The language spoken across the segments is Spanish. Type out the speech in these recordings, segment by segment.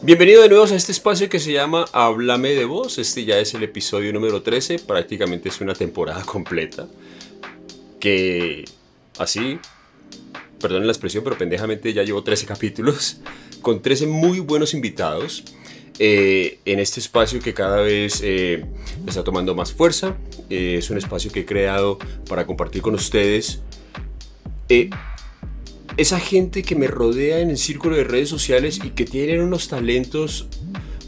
Bienvenido de nuevo a este espacio que se llama Háblame de Voz. Este ya es el episodio número 13, prácticamente es una temporada completa. Que así, perdonen la expresión, pero pendejamente ya llevo 13 capítulos con 13 muy buenos invitados. Eh, en este espacio que cada vez eh, está tomando más fuerza. Eh, es un espacio que he creado para compartir con ustedes esa gente que me rodea en el círculo de redes sociales y que tienen unos talentos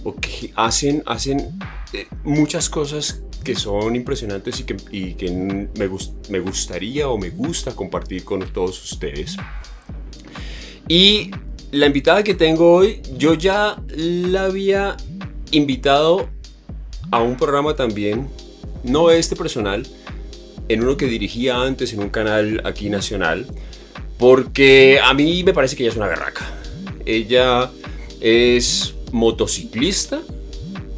o que hacen, hacen muchas cosas que son impresionantes y que, y que me, me gustaría o me gusta compartir con todos ustedes. Y la invitada que tengo hoy, yo ya la había invitado a un programa también, no este personal, en uno que dirigía antes en un canal aquí nacional, porque a mí me parece que ella es una berraca. Ella es motociclista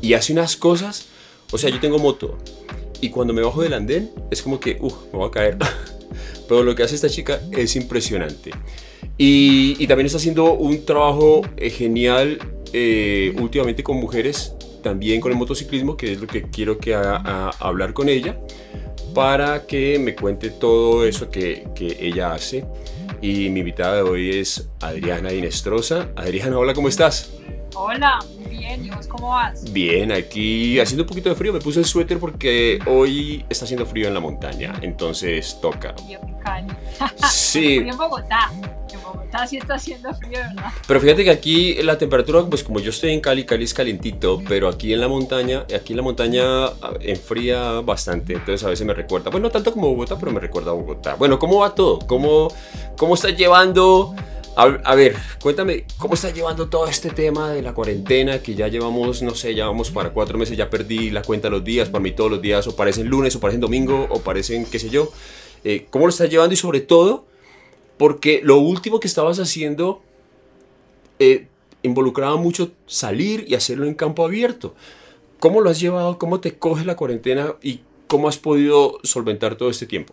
y hace unas cosas, o sea, yo tengo moto y cuando me bajo del andén es como que, uff, me voy a caer. Pero lo que hace esta chica es impresionante. Y, también está haciendo un trabajo eh, genial eh, últimamente con mujeres, también con el motociclismo, que es lo que quiero que haga, hablar con ella, para que me cuente todo eso que, que ella hace. Y mi invitada de hoy es Adriana Inestrosa. Adriana, hola, ¿cómo estás? Hola, bien, ¿y vos cómo vas? Bien, aquí haciendo un poquito de frío. Me puse el suéter porque hoy está haciendo frío en la montaña, entonces toca. Sí. en Bogotá. En Bogotá sí está haciendo frío, ¿verdad? Pero fíjate que aquí la temperatura, pues como yo estoy en Cali, Cali es calientito, pero aquí en la montaña, aquí en la montaña ah, enfría bastante, entonces a veces me recuerda, bueno, no tanto como Bogotá, pero me recuerda a Bogotá. Bueno, ¿cómo va todo? ¿Cómo, cómo estás llevando? A, ver, cuéntame, ¿cómo estás llevando todo este tema de la cuarentena? Que ya llevamos, no sé, ya vamos para cuatro meses, ya perdí la cuenta de los días, para mí todos los días o parecen lunes o parecen domingo o parecen qué sé yo. Eh, ¿Cómo lo estás llevando? Y sobre todo, porque lo último que estabas haciendo eh, involucraba mucho salir y hacerlo en campo abierto. ¿Cómo lo has llevado? ¿Cómo te coge la cuarentena? ¿Y cómo has podido solventar todo este tiempo?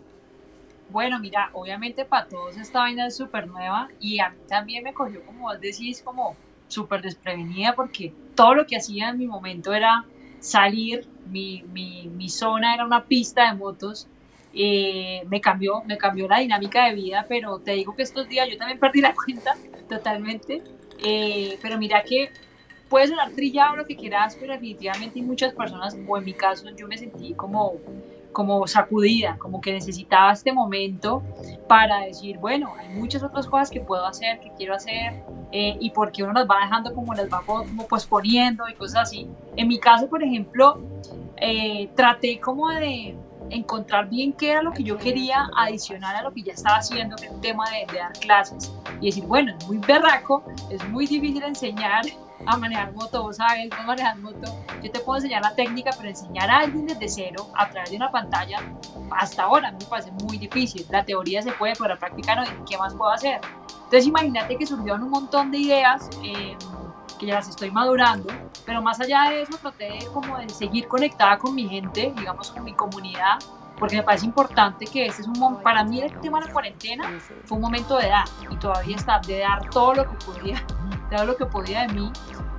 Bueno, mira, obviamente para todos esta vaina es súper nueva y a mí también me cogió, como vos decís, como súper desprevenida porque todo lo que hacía en mi momento era salir, mi, mi, mi zona era una pista de motos, eh, me cambió, me cambió la dinámica de vida, pero te digo que estos días yo también perdí la cuenta totalmente, eh, pero mira que puede sonar trillado lo que quieras, pero definitivamente hay muchas personas, o en mi caso yo me sentí como como sacudida, como que necesitaba este momento para decir, bueno, hay muchas otras cosas que puedo hacer, que quiero hacer, eh, y porque uno las va dejando como las va como posponiendo y cosas así. En mi caso, por ejemplo, eh, traté como de encontrar bien qué era lo que yo quería adicionar a lo que ya estaba haciendo, que es un tema de, de dar clases, y decir, bueno, es muy berraco, es muy difícil enseñar, a manejar moto, vos sabes, vos manejas moto, yo te puedo enseñar la técnica, pero enseñar a alguien desde cero a través de una pantalla, hasta ahora me parece muy difícil. La teoría se puede, pero la práctica no, ¿qué más puedo hacer? Entonces imagínate que surgieron un montón de ideas eh, que ya las estoy madurando, pero más allá de eso traté como de seguir conectada con mi gente, digamos con mi comunidad, porque me parece importante que este es un momento, para mí el tema de la cuarentena fue un momento de dar y todavía está, de dar todo lo que podía, todo lo que podía de mí,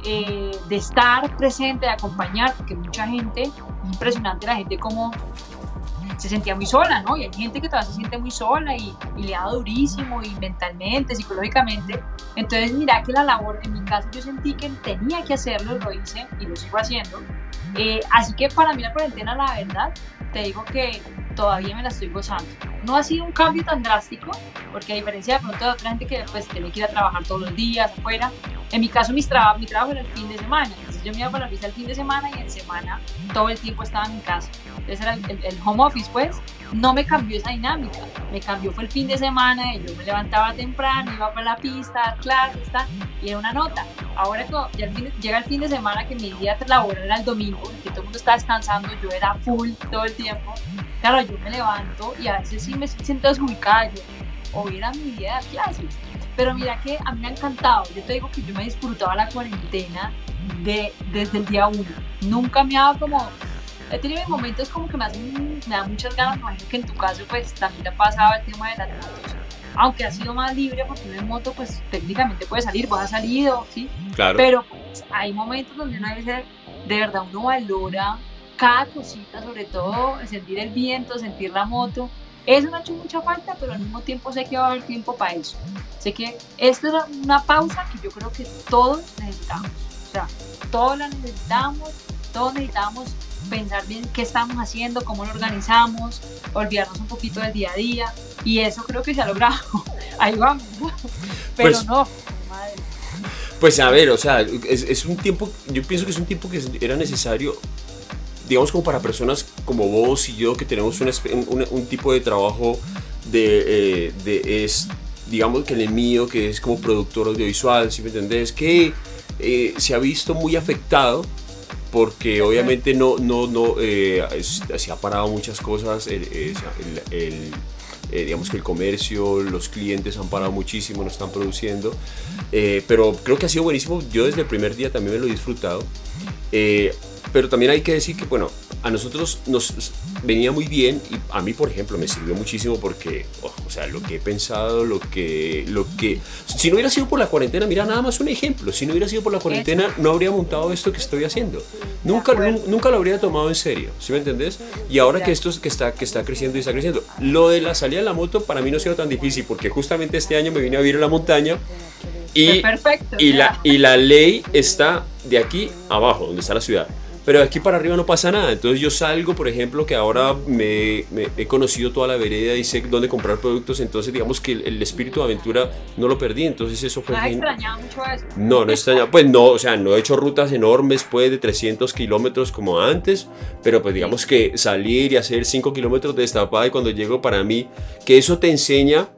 eh, de estar presente, de acompañar, porque mucha gente, es impresionante la gente como se sentía muy sola, ¿no? Y hay gente que todavía se siente muy sola y, y, le da durísimo y mentalmente, psicológicamente. Entonces, mira que la labor, en mi caso, yo sentí que tenía que hacerlo, lo hice y lo sigo haciendo. Eh, así que para mí la cuarentena, la verdad, te digo que todavía me la estoy gozando. No ha sido un cambio tan drástico, porque a diferencia de pronto de otra gente que pues tiene que ir a trabajar todos los días afuera, en mi caso mis traba mi trabajo era el fin de semana, entonces yo me iba para la pista el fin de semana y en semana todo el tiempo estaba en mi casa. Entonces era el, home office pues, no me cambió esa dinámica, me cambió fue el fin de semana y yo me levantaba temprano, iba para la pista, claro, está, y era una nota. Ahora ya llega el fin de semana que mi día laboral era el domingo, que todo el mundo está descansando, yo era full todo el tiempo, claro, yo me levanto y a veces sí me siento desubicada, yo, hoy era mi día de clases. Pero mira que a mí me ha encantado. Yo te digo que yo me disfrutaba la cuarentena de, desde el día uno. Nunca me ha dado como. He tenido momentos como que me, hacen, me da muchas ganas. Me imagino que en tu caso, pues también ha pasado el tema de las motos. Aunque ha sido más libre porque uno en moto, pues técnicamente puede salir, vos has salido, ¿sí? Claro. Pero hay momentos donde uno a veces, de verdad, uno valora cada cosita, sobre todo sentir el viento, sentir la moto. Eso me ha hecho mucha falta, pero al mismo tiempo sé que va a haber tiempo para eso. Sé que esto es una pausa que yo creo que todos necesitamos. O sea, todos la necesitamos, todos necesitamos pensar bien qué estamos haciendo, cómo lo organizamos, olvidarnos un poquito del día a día. Y eso creo que se ha logrado. Ahí vamos. Pero pues, no, madre. Pues a ver, o sea, es, es, un tiempo, yo pienso que es un tiempo que era necesario, digamos como para personas como vos y yo que tenemos un, un, tipo de trabajo de, eh, de, es, digamos que el mío, que es como productor audiovisual, si me entendés, que eh, se ha visto muy afectado porque obviamente no, no, no, eh, se ha parado muchas cosas, el, el, eh, digamos que el comercio, los clientes han parado muchísimo, no están produciendo, eh, pero creo que ha sido buenísimo, yo desde el primer día también me lo he disfrutado, pero también hay que decir que, bueno, a nosotros nos venía muy bien y a mí, por ejemplo, me sirvió muchísimo porque, oh, o sea, lo que he pensado, lo que, lo que... Si no hubiera sido por la cuarentena, mira, nada más un ejemplo, si no hubiera sido por la cuarentena, no habría montado esto que estoy haciendo. Nunca, nunca lo habría tomado en serio, ¿sí me entendés? Y ahora que esto que está, que está creciendo y está creciendo, lo de la salida de la moto para mí no ha sido tan difícil porque justamente este año me vine a vivir en la montaña y, y, la, y la ley está de aquí abajo, donde está la ciudad pero aquí para arriba no pasa nada. Entonces yo salgo, por ejemplo, que ahora me, he conocido toda la vereda y sé dónde comprar productos, entonces digamos que el, espíritu de aventura no lo perdí, entonces eso fue... ¿No extrañado mucho eso? No, no extrañaba, pues no, o sea, no he hecho rutas enormes, pues de 300 kilómetros como antes, pero pues digamos que salir y hacer 5 kilómetros de destapada y cuando llego para mí, que eso te enseña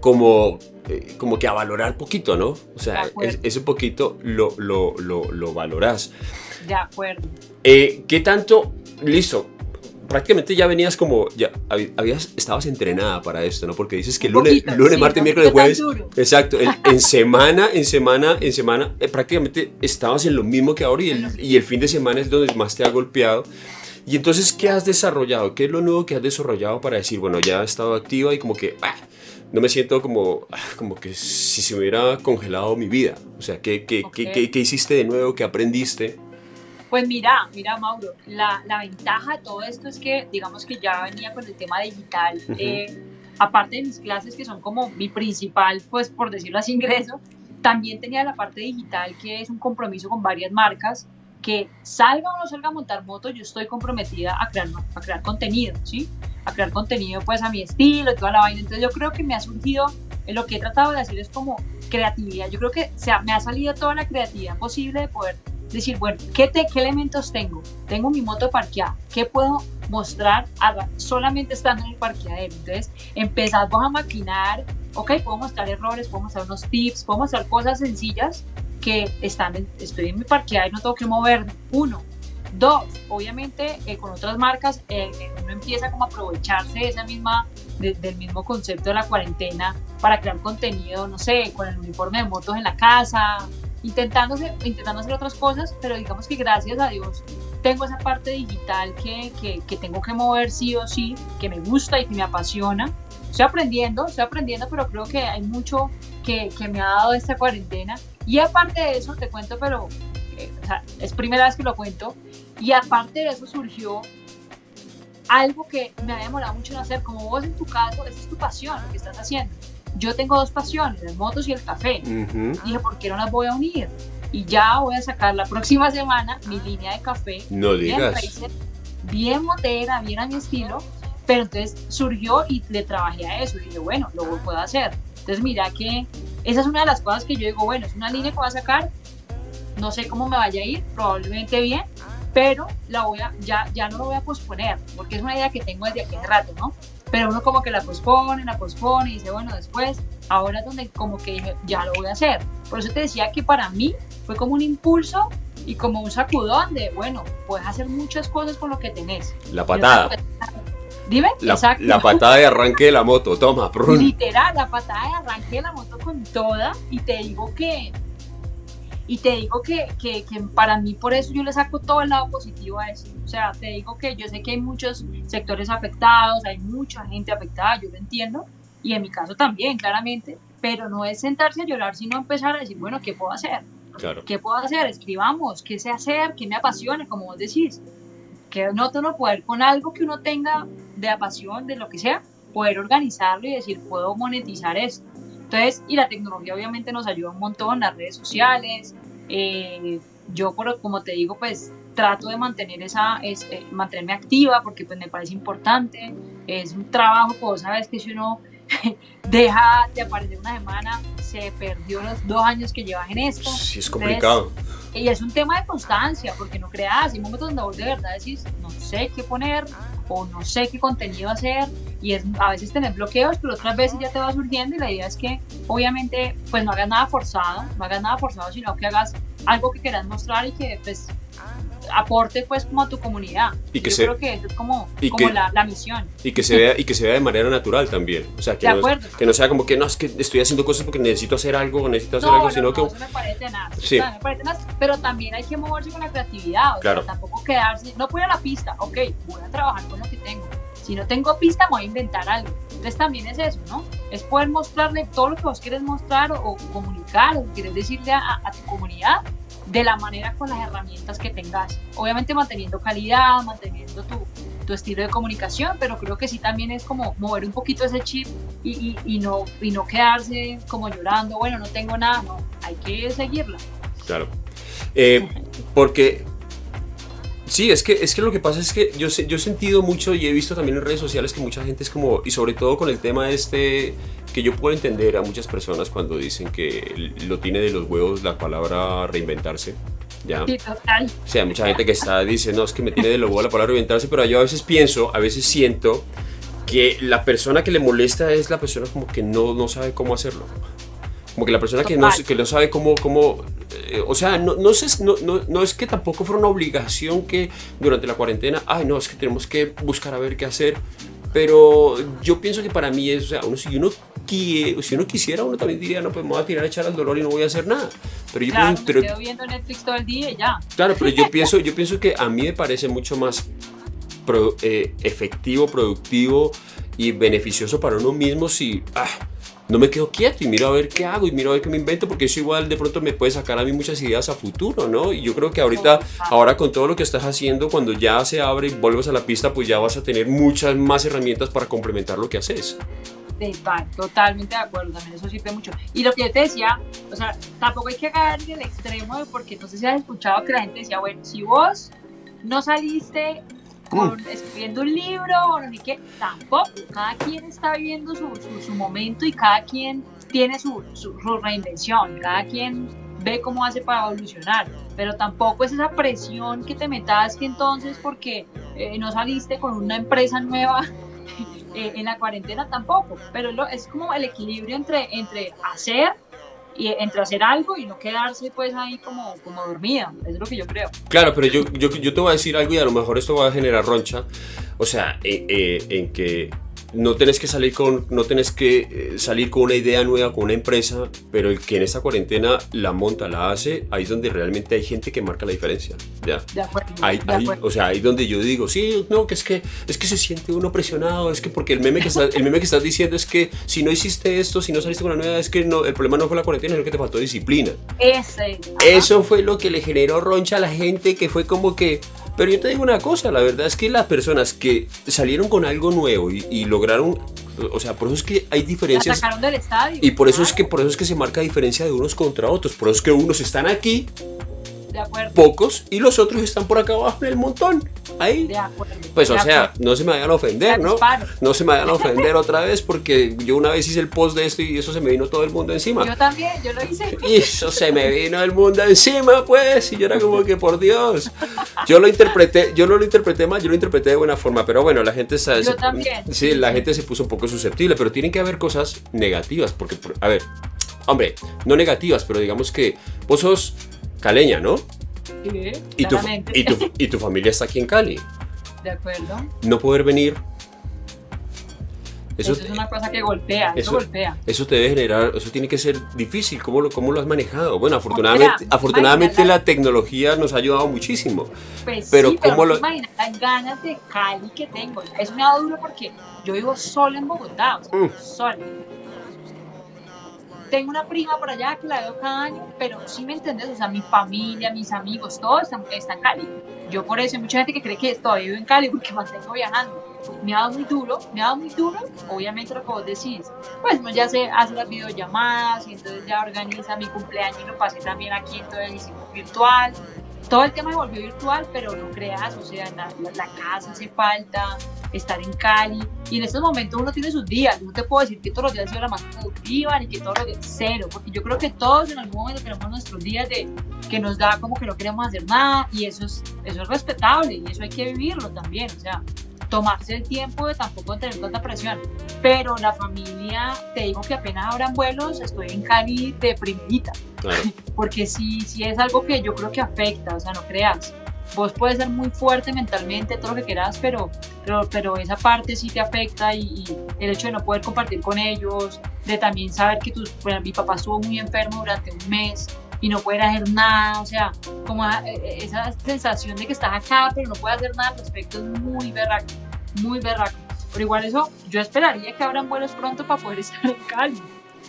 como eh, como que a valorar poquito, ¿no? O sea, ese poquito lo, lo, lo, lo valoras. De acuerdo. Eh, ¿Qué tanto? Listo. Prácticamente ya venías como, ya habías, estabas entrenada para esto, ¿no? Porque dices que lunes, lunes martes, miércoles, jueves. Exacto. En, semana, en semana, en semana, eh, prácticamente estabas en lo mismo que ahora y el, y el fin de semana es donde más te ha golpeado. Y entonces, ¿qué has desarrollado? ¿Qué es lo nuevo que has desarrollado para decir, bueno, ya he estado activa y como que, ah, no me siento como, ah, como que si se hubiera congelado mi vida? O sea, ¿qué, qué, qué, qué hiciste de nuevo? ¿Qué aprendiste? Pues mira, mira Mauro, la, la, ventaja de todo esto es que digamos que ya venía con el tema digital, eh, aparte de mis clases que son como mi principal, pues por decirlo así, ingreso, también tenía la parte digital que es un compromiso con varias marcas, que salga o no salga a montar moto, yo estoy comprometida a crear, a crear contenido, ¿sí? A crear contenido pues a mi estilo y toda la vaina, entonces yo creo que me ha surgido, lo que he tratado de hacer es como creatividad, yo creo que se me ha salido toda la creatividad posible de poder decir, bueno, ¿qué, te, ¿qué elementos tengo? Tengo mi moto parqueada, ¿qué puedo mostrar solamente estando en el parqueadero? Entonces, empezamos a maquinar, ok, puedo mostrar errores, puedo mostrar unos tips, puedo mostrar cosas sencillas que están estoy en mi parqueadero y no tengo que mover. Uno. Dos, obviamente eh, con otras marcas eh, eh, uno empieza como a aprovecharse de esa misma, del mismo concepto de la cuarentena para crear contenido, no sé, con el uniforme de motos en la casa, intentando, intentando hacer otras cosas, pero digamos que gracias a Dios tengo esa parte digital que, que, que, tengo que mover sí o sí, que me gusta y que me apasiona. Estoy aprendiendo, estoy aprendiendo, pero creo que hay mucho que, que me ha dado esta cuarentena. Y aparte de eso, te cuento, pero eh, o sea, es primera vez que lo cuento, y aparte de eso surgió algo que me había demorado mucho en hacer, como vos en tu caso, esa es tu pasión, lo que estás haciendo yo tengo dos pasiones, las motos y el café. Dije, ¿por qué no las voy a unir? Y ya voy a sacar la próxima semana mi línea de café. No digas. Bien, motera, bien a mi estilo. Pero entonces surgió y le trabajé a eso. Y dije, bueno, lo puedo hacer. Entonces mira que esa es una de las cosas que yo digo, bueno, es una línea que voy a sacar. No sé cómo me vaya a ir, probablemente bien, pero la voy a, ya, ya no lo voy a posponer, porque es una idea que tengo desde aquí hace rato, ¿no? Pero uno como que la pospone, la pospone y dice, bueno, después, ahora es donde como que dije, ya lo voy a hacer. Por eso te decía que para mí fue como un impulso y como un sacudón de, bueno, puedes hacer muchas cosas con lo que tenés. La patada. Dime, la, Exacto. la patada de arranque de la moto, toma, Literal, la patada de arranque de la moto con toda y te digo que y te digo que, que, que, para mí por eso yo le saco todo el lado positivo a eso. O sea, te digo que yo sé que hay muchos sectores afectados, hay mucha gente afectada, yo lo entiendo, y en mi caso también, claramente, pero no es sentarse a llorar, sino empezar a decir, bueno, ¿qué puedo hacer? Claro. ¿Qué puedo hacer? Escribamos, ¿qué sé hacer? ¿Qué me apasiona? Como vos decís, que no tengo poder con algo que uno tenga de pasión, de lo que sea, poder organizarlo y decir, puedo monetizar esto. Entonces, y la tecnología obviamente nos ayuda un montón, las redes sociales. Eh, yo, por, como te digo, pues trato de mantener esa, es, eh, mantenerme activa porque pues me parece importante. Es un trabajo, pues sabes que si uno deja de aparecer una semana, se perdió los dos años que llevas en esto. Sí, es complicado. Y es un tema de constancia, porque no creas, hay momentos donde vos de verdad decís, no sé qué poner o no sé qué contenido hacer y es, a veces tener bloqueos, pero otras veces ya te va surgiendo y la idea es que obviamente pues no hagas nada forzado, no hagas nada forzado, sino que hagas algo que quieras mostrar y que pues aporte pues como a tu comunidad. Y que Yo se- creo que eso es como, y como que- la, la misión. Y que se vea, y que se vea de manera natural también. O sea, que, De no, acuerdo. que no sea como que no, es que estoy haciendo cosas porque necesito hacer algo, o necesito hacer No, algo, no, sino no, que. eso me parece nada. Sí. o sea, me parece nada, pero también hay que moverse con la creatividad. O Claro. sea, tampoco quedarse, no puedo ir a la pista, ok, voy a trabajar con lo que tengo. Si no tengo pista, me voy a inventar algo. Entonces también es eso, ¿no? Es poder mostrarle todo lo que vos quieres mostrar o, o comunicar o quieres decirle a, a tu comunidad de la manera con las herramientas que tengas. Obviamente manteniendo calidad, manteniendo tu, tu estilo de comunicación, pero creo que sí también es como mover un poquito ese chip y, y, no, y no quedarse como llorando, bueno, no tengo nada, no, hay que seguirla. Claro. Eh, porque. Sí, es que, es que lo que pasa es que yo, yo he sentido mucho y he visto también en redes sociales que mucha gente es como, y sobre todo con el tema este, que yo puedo entender a muchas personas cuando dicen que lo tiene de los huevos la palabra reinventarse. ¿ya? Sí, total. O sea, mucha gente que está dice, no, es que me tiene de lobo la palabra reinventarse, pero yo a veces pienso, a veces siento que la persona que le molesta es la persona como que no, no sabe cómo hacerlo. Como que la persona que no, que no sabe cómo, cómo eh, o sea, no, no, no, no, no es que tampoco fuera una obligación que durante la cuarentena, ay, no, es que tenemos que buscar a ver qué hacer. Pero yo pienso que para mí es, o sea, uno, si, uno si uno quisiera, uno también diría, no, pues me voy a tirar a echar al dolor y no voy a hacer nada. Pero yo Claro, pienso- me pero- quedo viendo Netflix todo el día y ya. Claro, pero yo pienso, yo pienso que a mí me parece mucho más pro- eh, efectivo, productivo y beneficioso para uno mismo si ah, no me quedo quieto y miro a ver qué hago y miro a ver qué me invento, porque eso igual de pronto me puede sacar a mí muchas ideas a futuro, ¿no? Y yo creo que ahorita, ahora con todo lo que estás haciendo, cuando ya se abre y vuelves a la pista, pues ya vas a tener muchas más herramientas para complementar lo que haces. Total, totalmente de acuerdo, también eso sirve mucho. Y lo que yo te decía, o sea, tampoco hay que caer en el extremo, porque no sé si has escuchado que la gente decía, bueno, si vos no saliste con, escribiendo un libro o no sé qué, tampoco. Cada quien está viviendo su, su, su momento y cada quien tiene su, su, su reinvención, cada quien ve cómo hace para evolucionar, pero tampoco es esa presión que te metas que entonces porque eh, no saliste con una empresa nueva eh, en la cuarentena tampoco, pero lo, es como el equilibrio entre, entre hacer y entre hacer algo y no quedarse pues ahí como, como dormida, es lo que yo creo. Claro, pero yo, yo, yo te voy a decir algo y a lo mejor esto va a generar roncha. O sea, eh, eh, en que no tenés que salir con, no tenés que eh, salir con una idea nueva, con una empresa, pero el que en esta cuarentena la monta, la hace, ahí es donde realmente hay gente que marca la diferencia. ¿ya? De acuerdo. Ahí, de ahí, o sea, ahí donde yo digo, sí, no, que es que es que se siente uno presionado, es que porque el meme que está- el meme que estás diciendo es que si no hiciste esto, si no saliste con la nueva, es que no, el problema no fue la cuarentena, sino que te faltó disciplina. Ese. Eso fue lo que le generó roncha a la gente, que fue como que... Pero yo te digo una cosa, la verdad es que las personas que salieron con algo nuevo y, y lograron... O sea, por eso es que hay La diferencias... sacaron del estadio. Y por eso es que por eso es que se marca diferencia de unos contra otros. Por eso es que unos están aquí, De acuerdo. pocos, y los otros están por acá abajo en el montón. Ahí. De acuerdo. Pues o sea, acuerdo. no se me vayan a ofender, ¿no? No se me vayan a ofender otra vez porque yo una vez hice el post de esto y eso se me vino todo el mundo encima. Yo también, yo lo hice. Y eso se me vino el mundo encima, pues. Y yo era como que, por Dios. Yo lo interpreté, yo no lo interpreté mal, yo lo interpreté de buena forma. Pero bueno, la gente está. Yo también. Sí, la gente se puso un poco susceptible. Pero tienen que haber cosas negativas. Porque, por- a ver, hombre, no negativas, pero digamos que vos sos caleña, ¿no? Sí, Y tu, y, tu, y tu familia está aquí en Cali. De acuerdo. No poder venir. Eso, Eso, es una cosa que golpea, eso, eso- golpea. Eso te debe generar, eso tiene que ser difícil. ¿Cómo lo, cómo lo has manejado? Bueno, afortunadamente, Mira, afortunadamente imagínala. la tecnología nos ha ayudado muchísimo. Pues Pero sí, pero ¿cómo no lo- imaginas las ganas de Cali que tengo. Eso me ha dado duro porque yo vivo sola en Bogotá, o sea, Mm. sola. Tengo una prima por allá que la veo cada año, pero sí me entiendes, o sea, mi familia, mis amigos, todos están, están en Cali. Yo por eso hay mucha gente que cree que todavía vivo en Cali porque mantengo viajando. Me ha dado muy duro, me ha dado muy duro, obviamente lo que vos decís. Pues ya se hace las videollamadas y entonces ya organiza mi cumpleaños y lo pasé también aquí, entonces hicimos virtual todo el tema se volvió virtual, pero no creas, o sea, la, la, casa hace falta, estar en Cali, y en estos momentos uno tiene sus días, no te puedo decir que todos los días ha sido la más productiva, ni que todos los días cero, porque yo creo que todos en algún momento tenemos nuestros días de que nos da como que no queremos hacer nada, y eso es, eso es respetable, y eso hay que vivirlo también, o sea, tomarse el tiempo de tampoco tener tanta presión. Pero la familia, te digo que apenas abran vuelos, estoy en Cali de primerita. Porque sí, sí es algo que yo creo que afecta, o sea, no creas. Vos puedes ser muy fuerte mentalmente, todo lo que quieras, pero, pero, pero esa parte sí te afecta y, el hecho de no poder compartir con ellos, de también saber que tus, bueno, mi papá estuvo muy enfermo durante un mes, y no poder hacer nada, o sea, como e, e, esa sensación de que estás acá pero no puedes hacer nada al respecto es muy berraco, muy berraco. Pero igual eso, yo esperaría que abran vuelos pronto para poder estar en Cali.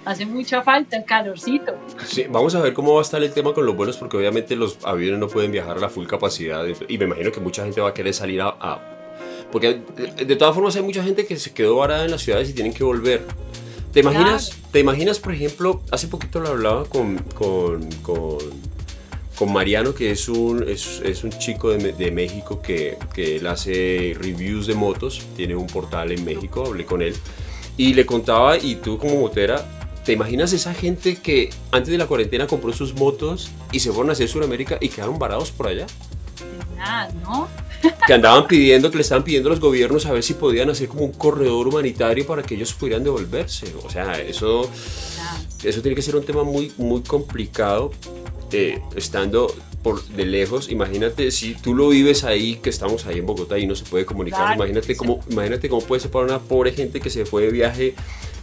Hace mucha falta el calorcito. Sí, vamos a ver cómo va a estar el tema con los vuelos, porque obviamente los aviones no pueden viajar a la full capacidad. Y me imagino que mucha gente va a querer salir a. porque de, todas formas hay mucha gente que se quedó varada en las ciudades y tienen que volver. ¿Te imaginas, ¿Te imaginas, por ejemplo, hace poquito lo hablaba con, con, con, con Mariano, que es un, es, es un chico de, de México que, que, él hace reviews de motos, tiene un portal en México, hablé con él, y le contaba, y tú como motera, ¿te imaginas esa gente que antes de la cuarentena compró sus motos y se fueron hacia Sudamérica y quedaron varados por allá? Nada, ¿no? Que andaban pidiendo, que le estaban pidiendo a los gobiernos a ver si podían hacer como un corredor humanitario para que ellos pudieran devolverse. O sea, eso, eso tiene que ser un tema muy, muy complicado. Eh, estando por de lejos, imagínate si tú lo vives ahí, que estamos ahí en Bogotá y no se puede comunicar, imagínate, cómo, imagínate cómo puede ser para una pobre gente que se fue de viaje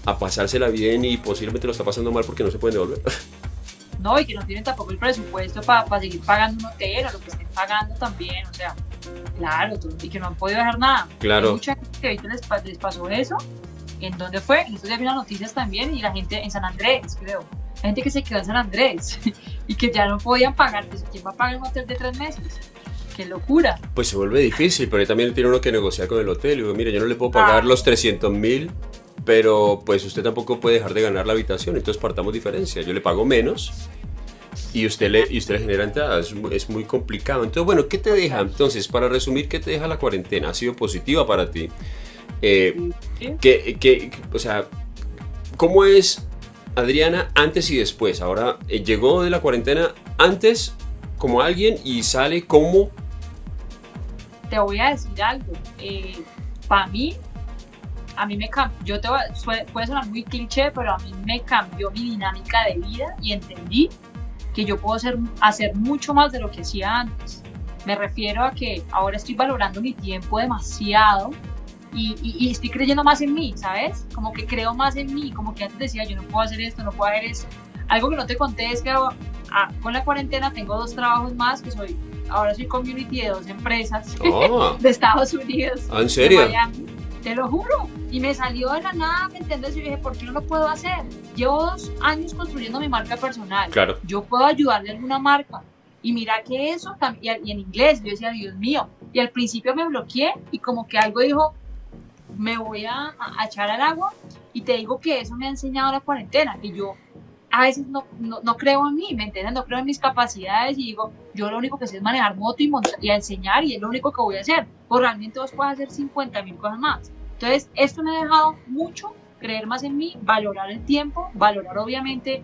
a pasársela bien y posiblemente lo está pasando mal porque no se pueden devolver. No, y que no tienen tampoco el presupuesto para seguir pagando un hotel o lo que estén pagando también, o sea, Claro, y que no han podido dejar nada. Claro. Hay mucha gente que ahorita les, les, pasó eso. ¿En dónde fue? En estos días vi noticias también y la gente en San Andrés, creo. La gente que se quedó en San Andrés y que ya no podían pagar. Pues, ¿Quién va a pagar un hotel de tres meses? ¡Qué locura! Pues se vuelve difícil, pero ahí también tiene uno que negociar con el hotel. Y digo, mire, yo no le puedo pagar los 300 mil, pero pues usted tampoco puede dejar de ganar la habitación. Entonces partamos diferencia. Yo le pago menos y usted le, y usted le genera entradas. Es muy complicado. Entonces, bueno, ¿qué te deja? Entonces, para resumir, ¿qué te deja la cuarentena? ¿Ha sido positiva para ti? Eh, que, o sea, ¿cómo es Adriana antes y después? Ahora, eh, llegó de la cuarentena antes como alguien y sale como... Te voy a decir algo. Eh, para mí, a mí me cambió, yo te voy, puede sonar muy cliché, pero a mí me cambió mi dinámica de vida y entendí que yo puedo hacer, hacer mucho más de lo que hacía antes. Me refiero a que ahora estoy valorando mi tiempo demasiado y, y, estoy creyendo más en mí, ¿sabes? Como que creo más en mí, como que antes decía, yo no puedo hacer esto, no puedo hacer eso. Algo que no te conté es que ah, con la cuarentena tengo dos trabajos más, que soy, ahora soy community de dos empresas oh. de Estados Unidos. Ah, ¿En serio? Te lo juro. Y me salió de la nada, ¿me entiendes? Y dije, ¿por qué no lo puedo hacer? Llevo dos años construyendo mi marca personal. Claro. Yo puedo ayudarle a alguna marca. Y mira que eso también, y en inglés, yo decía, Dios mío. Y al principio me bloqueé y como que algo dijo, me voy a, echar al agua. Y te digo que eso me ha enseñado la cuarentena, que yo a veces no, no, creo en mí, ¿me entiendes? No creo en mis capacidades y digo, yo lo único que sé es manejar moto y, y enseñar y es lo único que voy a hacer. Pues realmente vos puedes hacer 50 mil cosas más. Entonces, esto me ha dejado mucho creer más en mí, valorar el tiempo, valorar obviamente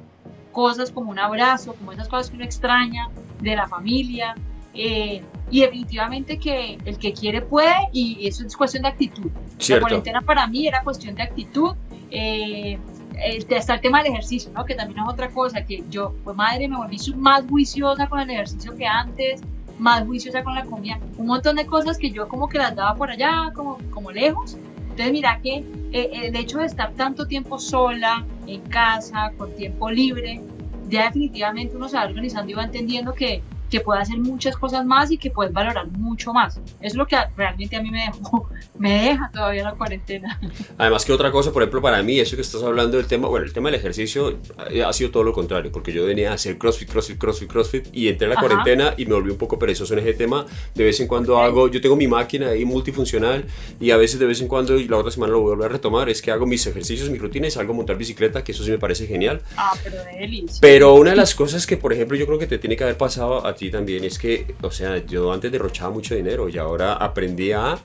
cosas como un abrazo, como esas cosas que uno extraña de la familia. Eh, y definitivamente que el que quiere puede y eso es cuestión de actitud. La cuarentena para mí era cuestión de actitud. Eh, está el tema del ejercicio, ¿no? que también es otra cosa, que yo, pues madre, me volví más juiciosa con el ejercicio que antes, más juiciosa con la comida, un montón de cosas que yo como que las daba por allá, como, como lejos, entonces mira que eh, el hecho de estar tanto tiempo sola, en casa, con tiempo libre, ya definitivamente uno se va organizando y va entendiendo que, que puedes hacer muchas cosas más y que puedes valorar mucho más. Es lo que realmente a mí me, dejó, me deja todavía la cuarentena. Además que otra cosa, por ejemplo, para mí, eso que estás hablando del tema, bueno, el tema del ejercicio eh, ha sido todo lo contrario, porque yo venía a hacer CrossFit, CrossFit, CrossFit, CrossFit y entré en la cuarentena y me volví un poco perezoso en ese tema. De vez en cuando hago, yo tengo mi máquina ahí multifuncional y a veces de vez en cuando, y la otra semana lo vuelvo a retomar, es que hago mis ejercicios, mis rutinas, salgo a montar bicicleta, que eso sí me parece genial. Ah, pero de Pero una de las cosas que, por ejemplo, yo creo que te tiene que haber pasado a ti también es que, o sea, yo antes derrochaba mucho dinero y ahora aprendí a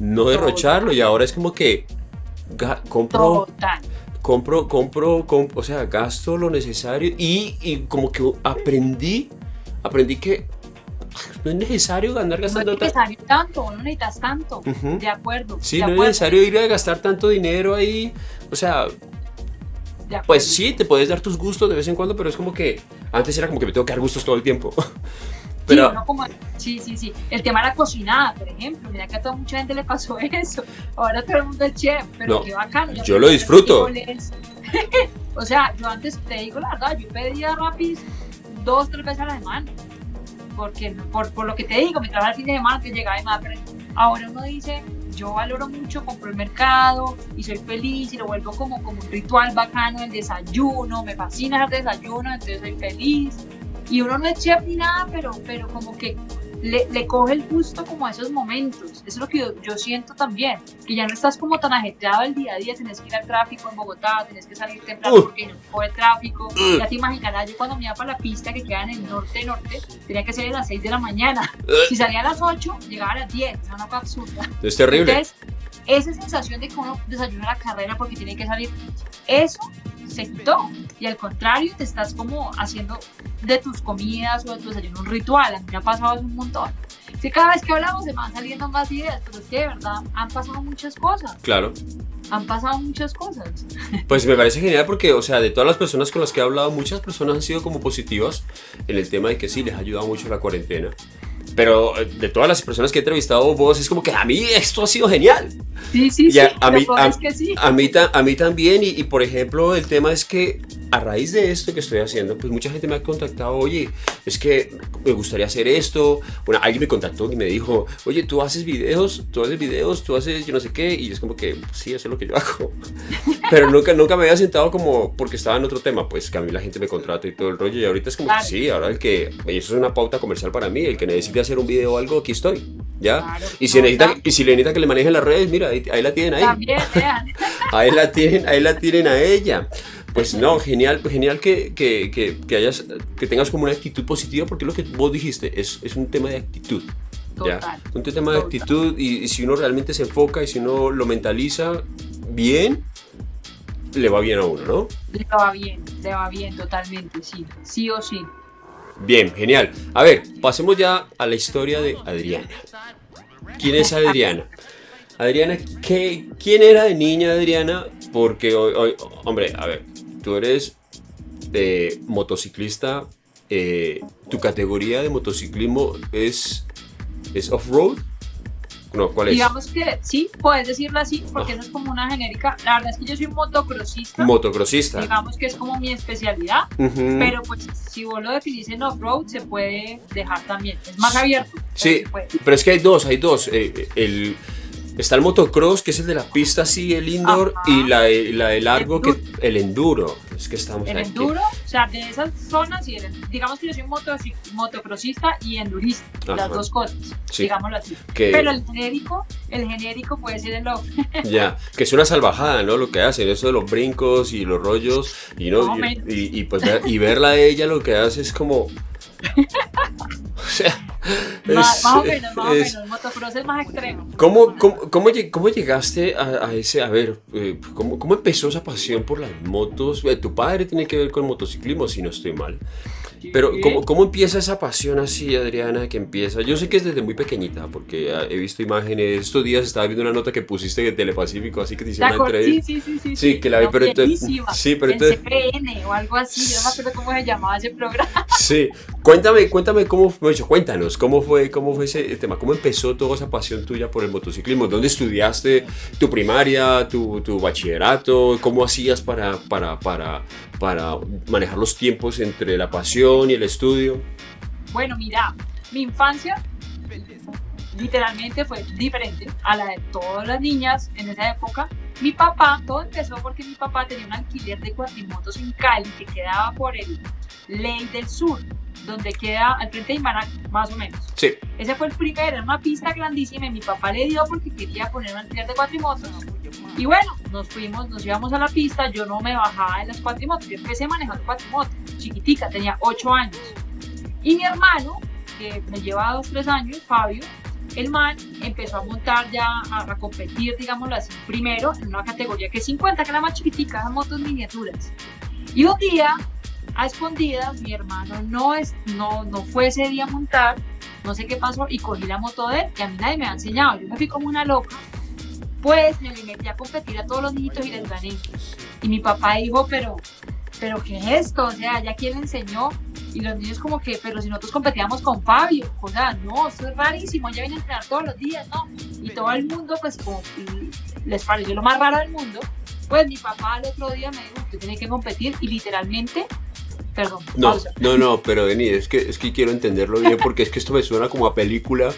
no derrocharlo y ahora es como que compro... Compro, compro, o sea, gasto lo necesario y, y como que aprendí, aprendí que no es necesario andar gastando no es necesario tanto, no necesitas tanto, de acuerdo. Sí, no es necesario ir a gastar tanto dinero ahí, o sea, pues sí, te puedes dar tus gustos de vez en cuando, pero es como que antes era como que me tengo que dar gustos todo el tiempo. Pero... Sí, como, sí, sí, sí. El tema de la cocinada, por ejemplo. Mira que a toda mucha gente le pasó eso. Ahora todo el mundo es chef, pero qué bacano. Yo lo disfruto. o sea, yo antes te digo la verdad, yo pedía rapis dos, tres veces a la semana porque por, por lo que te digo, me trabajo el fin de semana, que llegaba y me Ahora uno dice, yo valoro mucho, compro el mercado y soy feliz y lo vuelvo como, como un ritual bacano, el desayuno, me fascina el desayuno, entonces soy feliz. Y uno no es chef ni nada, pero, pero como que le, le, coge el gusto como a esos momentos. Eso es lo que yo, siento también, que ya no estás como tan ajetreado el día a día, tenés que ir al tráfico en Bogotá, tenés que salir temprano porque no coge el tráfico. Ya te imaginarás, yo cuando me iba para la pista que queda en el norte-norte, tenía que salir a las 6 de la mañana. Si salía a las 8, llegaba a las 10, es una cosa absurda. Es terrible. Entonces, esa sensación de que uno desayuna la carrera porque tiene que salir, eso se quitó. Y al contrario, te estás como haciendo de tus comidas o de tu desayuno un ritual. A mí me ha pasado un montón. Que cada vez que hablamos se van saliendo más ideas, pero es que de verdad han pasado muchas cosas. Claro. Han pasado muchas cosas. Pues me parece genial porque, o sea, de todas las personas con las que he hablado, muchas personas han sido como positivas en el tema de que sí, les ha ayudado mucho la cuarentena. Pero eh, de todas las personas que he entrevistado vos, es como que a mí esto ha sido genial. Sí, sí, sí. A, mí, a, mí, a mí también. Y, y, por ejemplo, el tema es que a raíz de esto que estoy haciendo, pues mucha gente me ha contactado, oye, es que me gustaría hacer esto. Bueno, alguien me contactó y me dijo, oye, tú haces videos, tú haces videos, tú haces yo no sé qué. Y es como que, sí, eso es lo que yo hago. Pero nunca, nunca me había sentado como porque estaba en otro tema, pues que a mí la gente me contrata y todo el rollo. Y ahorita es como que sí, ahora el que, y eso es una pauta comercial para mí, el que hacer un video o algo, aquí estoy. ¿Ya? y, si necesita, y si le necesita que le manejen las redes, mira, ahí, la tienen ahí. También, ahí la tienen, ahí la tienen a ella. Pues no, genial, genial que, que, que, hayas, que tengas como una actitud positiva, porque lo que vos dijiste es, es un tema de actitud. ¿ya? Un tema de actitud y, si uno realmente se enfoca y si uno lo mentaliza bien, le va bien a uno, ¿no? Le va bien, le va bien totalmente, sí, sí o sí. Bien, genial. A ver, pasemos ya a la historia de Adriana. ¿Quién es Adriana? Adriana, ¿qué, ¿quién era de niña Adriana? Porque hoy, hombre, a ver, tú eres de motociclista, eh, tu categoría de motociclismo es, es off-road. No, ¿cuál es? Digamos que sí, puedes decirlo así, porque eso es como una genérica. La verdad es que yo soy motocrossista. Motocrossista. Digamos que es como mi especialidad, pero pues si vos lo definís en off-road, se puede dejar también. Es más abierto. Sí, pero es que hay dos, hay dos. Eh, el Está el motocross, que es el de la pista así, el indoor, y la, la de largo, que el enduro. Es que estamos El enduro, o sea, de esas zonas, y digamos que yo soy moto, motocrossista y endurista, las dos cosas, digámoslo así. Pero el genérico, el genérico puede ser el off. ya, que es una salvajada, ¿no? Lo que hacen, eso de los brincos y los rollos, y, no, y, y, pues, y verla a ella lo que hace es como... o sea, más, o menos, más o menos. Motocross es más extremo. ¿Cómo, cómo, cómo, llegaste a, ese, a ver, eh, ¿cómo, ¿cómo, empezó esa pasión por las motos? Eh, tu padre tiene que ver con motociclismo, si no estoy mal. Pero, ¿cómo, ¿cómo, empieza esa pasión así, Adriana, que empieza? Yo sé que es desde muy pequeñita, porque he visto imágenes. Estos días estaba viendo una nota que pusiste de Telepacífico, así que te hicieron una entrevista. Sí, sí, sí, sí. Sí, que la vi, pero entonces. Sí, pero entonces. CPN o algo así, yo no me acuerdo cómo se llamaba ese programa. Sí, cuéntame, cuéntame cómo fue, cuéntanos, cómo fue, cómo fue ese tema, cómo empezó toda esa pasión tuya por el motociclismo, dónde estudiaste tu primaria, tu, tu bachillerato, cómo hacías para, para, para, para manejar los tiempos entre la pasión y el estudio? Bueno, mira, mi infancia literalmente fue diferente a la de todas las niñas en esa época. Mi papá, todo empezó porque mi papá tenía un alquiler de cuatrimotos en Cali que quedaba por el Ley del Sur, donde queda al frente de Imarac, más o menos. Sí. Ese fue el primero, era una pista grandísima y mi papá le dio porque quería poner un alquiler de cuatrimotos. Y bueno, nos fuimos, nos íbamos a la pista, yo no me bajaba en las cuatrimotos, yo empecé manejando cuatrimotos, chiquitica, tenía 8 años. Y mi hermano, que me lleva 2, 3 años, Fabio, el man empezó a montar ya, a, competir, digámoslo así, primero en una categoría que es 50, que era más chiquitica, esas motos miniaturas. Y un día, a escondidas, mi hermano no, es, no, no fue ese día a montar, no sé qué pasó, y cogí la moto de él, que a mí nadie me ha enseñado, yo me fui como una loca, pues me metí a competir a todos los niñitos y les gané. Y mi papá dijo, pero, pero ¿qué es esto? O sea, ¿ya quién le enseñó? Y los niños como que, pero si nosotros competíamos con Fabio, o sea, no, esto es rarísimo, ya viene a entrenar todos los días, ¿no? Y todo el mundo, pues como les pareció lo más raro del mundo, pues mi papá el otro día me dijo, usted tiene que competir y literalmente, perdón, no, no, no, pero Denis, es que, es que quiero entenderlo bien porque es que esto me suena como a película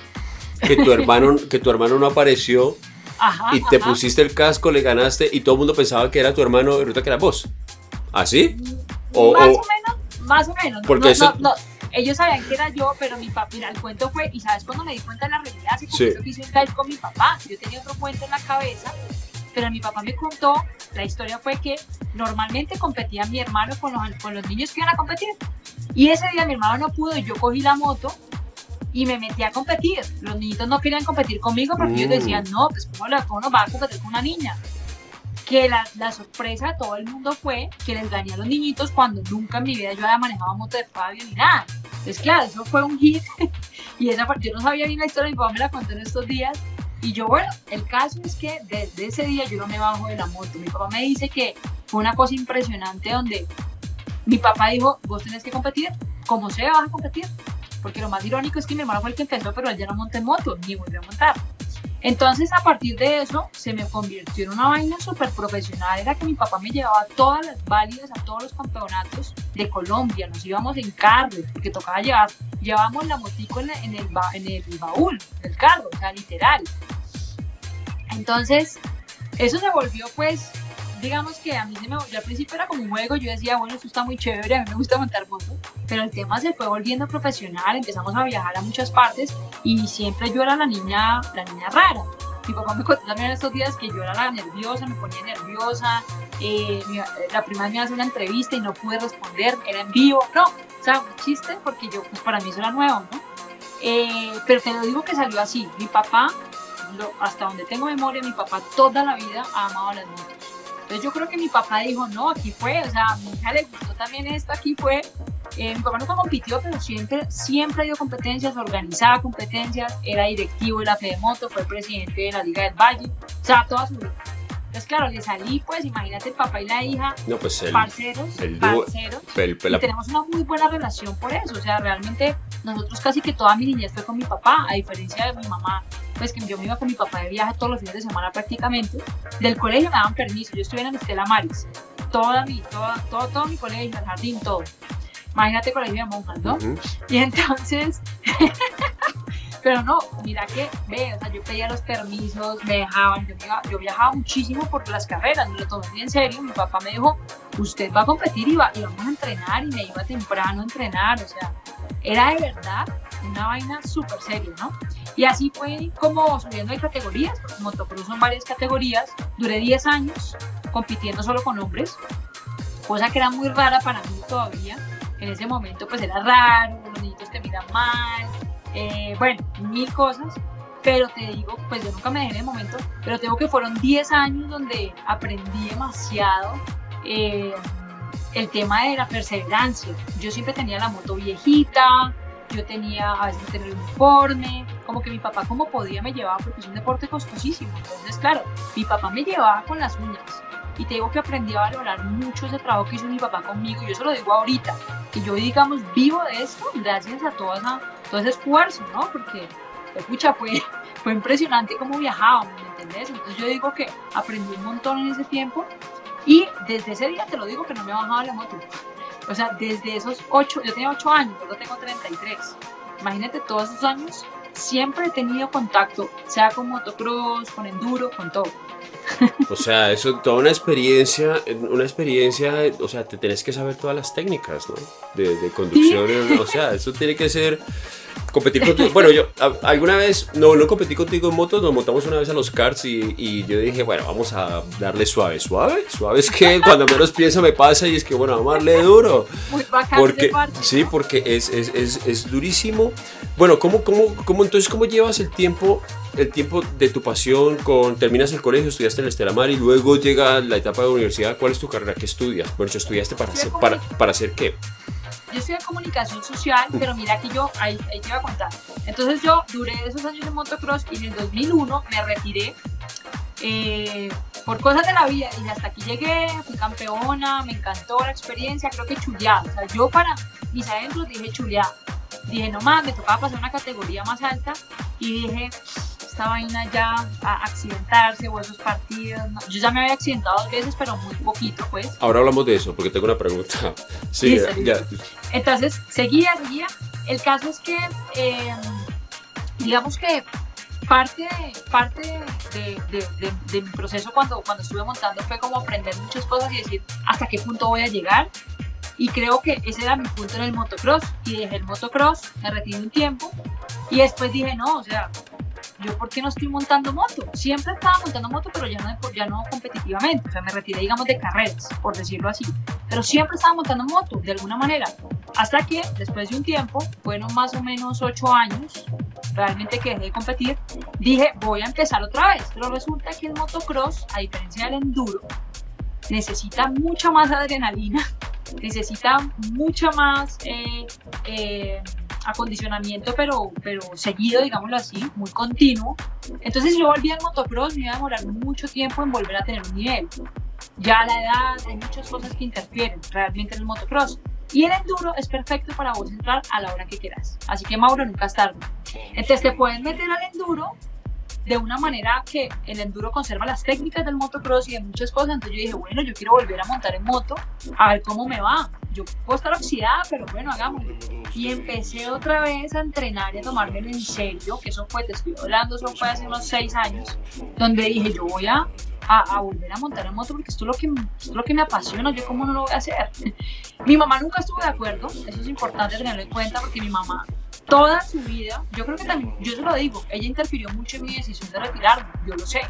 que tu hermano, que tu hermano no apareció y te pusiste el casco, le ganaste y todo el mundo pensaba que era tu hermano y resulta que era vos. ¿Así? O, más o menos más o menos. Porque no, no, ellos sabían que era yo, pero mi papá, mira, el cuento fue, y sabes cuando me di cuenta de la realidad, así como sí. hice un con mi papá, yo tenía otro cuento en la cabeza, pero mi papá me contó, la historia fue que normalmente competía mi hermano con los, con los niños que iban a competir. Y ese día mi hermano no pudo, y yo cogí la moto y me metí a competir. Los niñitos no querían competir conmigo porque ellos mm. decían, no, pues ¿cómo, ¿cómo nos va a competir con una niña? que la, la, sorpresa de todo el mundo fue que les gané a los niñitos cuando nunca en mi vida yo había manejado moto de Fabio ni nada. Entonces, claro, eso fue un hit. y esa parte, yo no sabía bien la historia, mi papá me la contó en estos días. Y yo, bueno, el caso es que desde ese día yo no me bajo de la moto. Mi papá me dice que fue una cosa impresionante donde mi papá dijo, vos tenés que competir, como sea vas a competir. Porque lo más irónico es que mi hermano fue el que empezó, pero él ya no monta moto, ni volvió a montar. Entonces a partir de eso se me convirtió en una vaina súper profesional, era que mi papá me llevaba todas las válidas a todos los campeonatos de Colombia, nos íbamos en carro, porque tocaba llevar, llevábamos la motico en, el, en el baúl carro, o sea, literal. Entonces, eso se volvió pues digamos que a mí se me, yo al principio era como un juego, yo decía, bueno, esto está muy chévere, a mí me gusta montar moto, pero el tema se fue volviendo profesional, empezamos a viajar a muchas partes y siempre yo era la niña, la niña rara. Mi papá me contó también estos días que yo era la nerviosa, me ponía nerviosa, eh, la primera vez me hace una entrevista y no pude responder, era en vivo, no, o sea, un chiste porque yo, pues para mí eso era nuevo, ¿no? Eh, pero te lo digo que salió así, mi papá, hasta donde tengo memoria, mi papá toda la vida ha amado las motos entonces yo creo que mi papá dijo, no, aquí fue, o sea, a mi hija le gustó también esto, aquí fue. Eh, mi papá nunca compitió, pero siempre, siempre dio competencias, organizaba competencias, era directivo de la Moto, fue presidente de la Liga del Valle, o sea, toda su vida. Entonces, claro, le salí, pues, imagínate el papá y la hija, no, pues el, parceros, el parceros, y tenemos una muy buena relación por eso, o sea, realmente nosotros casi que toda mi niñez fue con mi papá, a diferencia de mi mamá, pues que yo me iba con mi papá de viaje todos los fines de semana prácticamente, del colegio me daban permiso, yo estuve en Estela Maris, toda mi, toda, todo, todo mi colegio, el jardín, todo. Imagínate colegio de monjas, ¿no? Y entonces, pero no, mira que, ve, o sea, yo pedía los permisos, me dejaban, yo, yo viajaba muchísimo por las carreras, me lo tomé bien en serio, mi papá me dijo, usted va a competir y, va, y vamos a entrenar, y me iba temprano a entrenar, o sea, era de verdad una vaina súper seria, ¿no? Y así fue como subiendo de categorías, porque motocross son varias categorías. Duré 10 años compitiendo solo con hombres, cosa que era muy rara para mí todavía. En ese momento pues era raro, los niños te miran mal, eh, bueno, mil cosas. Pero te digo, pues yo nunca me dejé en el momento, pero tengo que fueron 10 años donde aprendí demasiado. Eh, el tema de la perseverancia. Yo siempre tenía la moto viejita, yo tenía a veces tener el uniforme, como que mi papá como podía me llevaba porque es un deporte costosísimo. Entonces, claro, mi papá me llevaba con las uñas. Y te digo que aprendí a valorar mucho ese trabajo que hizo mi papá conmigo. Yo se lo digo ahorita. Que yo, digamos, vivo de esto gracias a todo, todo ese esfuerzo, ¿no? Porque, escucha, fue, fue impresionante cómo viajábamos, ¿me entendés? Entonces yo digo que aprendí un montón en ese tiempo. Y desde ese día te lo digo que no me he bajado la moto O sea, desde esos 8, yo tenía 8 años, yo tengo 33. Imagínate todos esos años, siempre he tenido contacto, sea con motocross, con enduro, con todo. O sea, eso toda una experiencia, una experiencia, o sea, te tenés que saber todas las técnicas, ¿no? De, de conducción, o sea, eso tiene que ser competir contigo. Bueno, yo alguna vez, no, no competí contigo en motos, nos montamos una vez a los karts y, y, yo dije, bueno, vamos a darle suave, suave, suave es que cuando menos pienso me pasa y es que, bueno, vamos a darle duro. Muy bacán porque, Sí, porque es, es, es, es, durísimo. Bueno, ¿cómo, cómo, cómo, entonces, cómo llevas el tiempo, el tiempo de tu pasión con, terminas el colegio, estudiaste en el Estelamar y luego llega la etapa de universidad, ¿cuál es tu carrera? ¿Qué estudias? Bueno, ¿estudiaste para, hacer, para, para hacer qué? Yo estudié comunicación social, pero mira que yo, ahí, te iba a contar. Entonces yo duré esos años en motocross y en el 2001 me retiré eh, por cosas de la vida y hasta aquí llegué, fui campeona, me encantó la experiencia, creo que chuleada. O sea, yo para mis adentros dije chuleada. Dije, no más, me tocaba pasar una categoría más alta y dije, esta vaina ya a accidentarse o esos partidos. Yo ya me había accidentado dos veces, pero muy poquito, pues. Ahora hablamos de eso, porque tengo una pregunta. Sí, ya. Entonces, seguía, seguía. El caso es que, em, digamos que parte, parte de, de, de, mi proceso cuando, cuando estuve montando fue como aprender muchas cosas y decir hasta qué punto voy a llegar. Y creo que ese era mi punto en el motocross. Y dejé el motocross, me retiré un tiempo. Y después dije, no, o sea, yo por qué no estoy montando moto. Siempre estaba montando moto, pero ya no, ya no competitivamente. O sea, me retiré, digamos, de carreras, por decirlo así. Pero siempre estaba montando moto, de alguna manera. Hasta que, después de un tiempo, fueron más o menos ocho años, realmente que dejé de competir, dije, voy a empezar otra vez. Pero resulta que el motocross, a diferencia del enduro, necesita mucha más adrenalina, necesita mucha más... Eh, eh, acondicionamiento, pero, pero seguido, digámoslo así, muy continuo. Entonces yo volví al motocross, me iba a demorar mucho tiempo en volver a tener un nivel. Ya la edad, hay muchas cosas que interfieren realmente en el motocross. Y el enduro es perfecto para vos entrar a la hora que quieras. Así que Mauro, nunca es tarde. Entonces te puedes meter al enduro de una manera que el enduro conserva las técnicas del motocross y de muchas cosas. Entonces yo dije, bueno, yo quiero volver a montar en moto, a ver cómo me va. Yo puedo estar oxidada, pero bueno, hagámoslo. Y empecé otra vez a entrenar y a tomármelo en serio, que eso fue, te estoy hablando, eso fue hace unos seis años, donde dije, yo voy a, a, volver a montar en moto porque esto es, lo que, esto es lo que me apasiona, yo cómo no lo voy a hacer. mi mamá nunca estuvo de acuerdo, eso es importante tenerlo en cuenta porque mi mamá toda su vida, yo creo que también, yo se lo digo, ella interfirió mucho en mi decisión de retirarme, yo lo sé.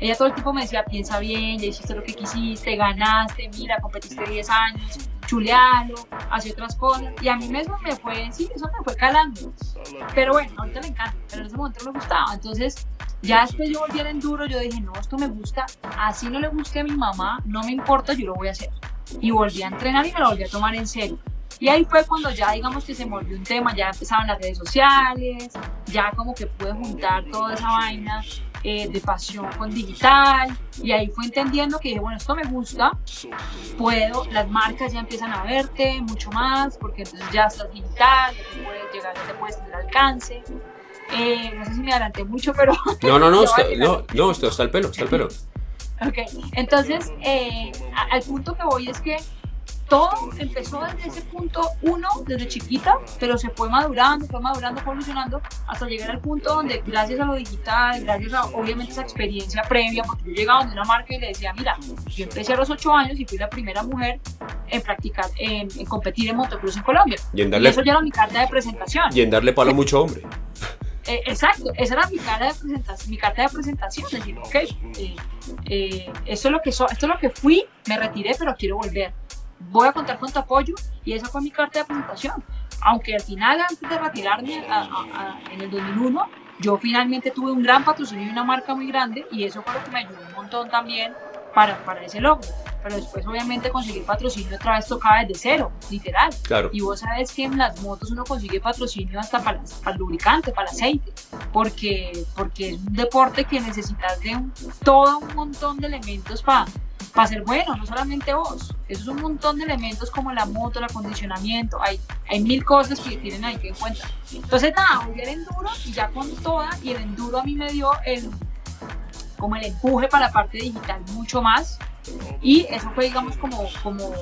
Ella todo el tiempo me decía, piensa bien, ya hiciste lo que quisiste, ganaste, mira, competiste 10 años, chulealo, hace otras cosas. Y a mí mismo me fue, sí, eso me fue calando. Pero bueno, ahorita me encanta, pero en ese momento no me gustaba. Entonces, ya después yo volví al enduro, yo dije, no, esto me gusta, así no le guste a mi mamá, no me importa, yo lo voy a hacer. Y volví a entrenar y me lo volví a tomar en serio. Y ahí fue cuando ya digamos que se volvió un tema, ya empezaban las redes sociales, ya como que pude juntar toda esa vaina eh, de pasión con digital y ahí fue entendiendo que dije, bueno, esto me gusta, puedo, las marcas ya empiezan a verte mucho más porque entonces ya estás digital, ya te puedes llegar, ya te puedes tener alcance. Eh, no sé si me adelanté mucho, pero... No, no, no, está, no, no, está el pelo, está el pelo. Ok, entonces eh, al punto que voy es que todo empezó desde ese punto uno, desde chiquita, pero se fue madurando, fue madurando, evolucionando, hasta llegar al punto donde gracias a lo digital, gracias a obviamente esa experiencia previa, porque yo llegaba donde una marca y le decía, mira, yo empecé a los ocho años y fui la primera mujer en practicar, en, competir en motocross en Colombia. Y, eso ya era mi carta de presentación. Y en darle palo a mucho hombre. Eh, exacto, esa era mi, carta de presentación, mi carta de presentación, decir, ok, eh, eh, esto, es lo que esto es lo que fui, me retiré, pero quiero volver voy a contar con tu apoyo y esa fue mi carta de presentación. Aunque al final, antes de retirarme en el 2001, yo finalmente tuve un gran patrocinio y una marca muy grande y eso fue lo que me ayudó un montón también para, para ese logro. Pero después, obviamente, conseguir patrocinio otra vez tocaba desde cero, literal. Claro. Y vos sabes que en las motos uno consigue patrocinio hasta para, para el lubricante, para el aceite, porque, porque es un deporte que necesitas de todo un montón de elementos para para ser bueno, no solamente vos. Eso es un montón de elementos como la moto, el acondicionamiento, hay, hay mil cosas que tienen ahí que en cuenta. Entonces nada, volví al enduro y ya con toda, y el enduro a mí me dio el, como el empuje para la parte digital mucho más. Y eso fue, digamos, como, como,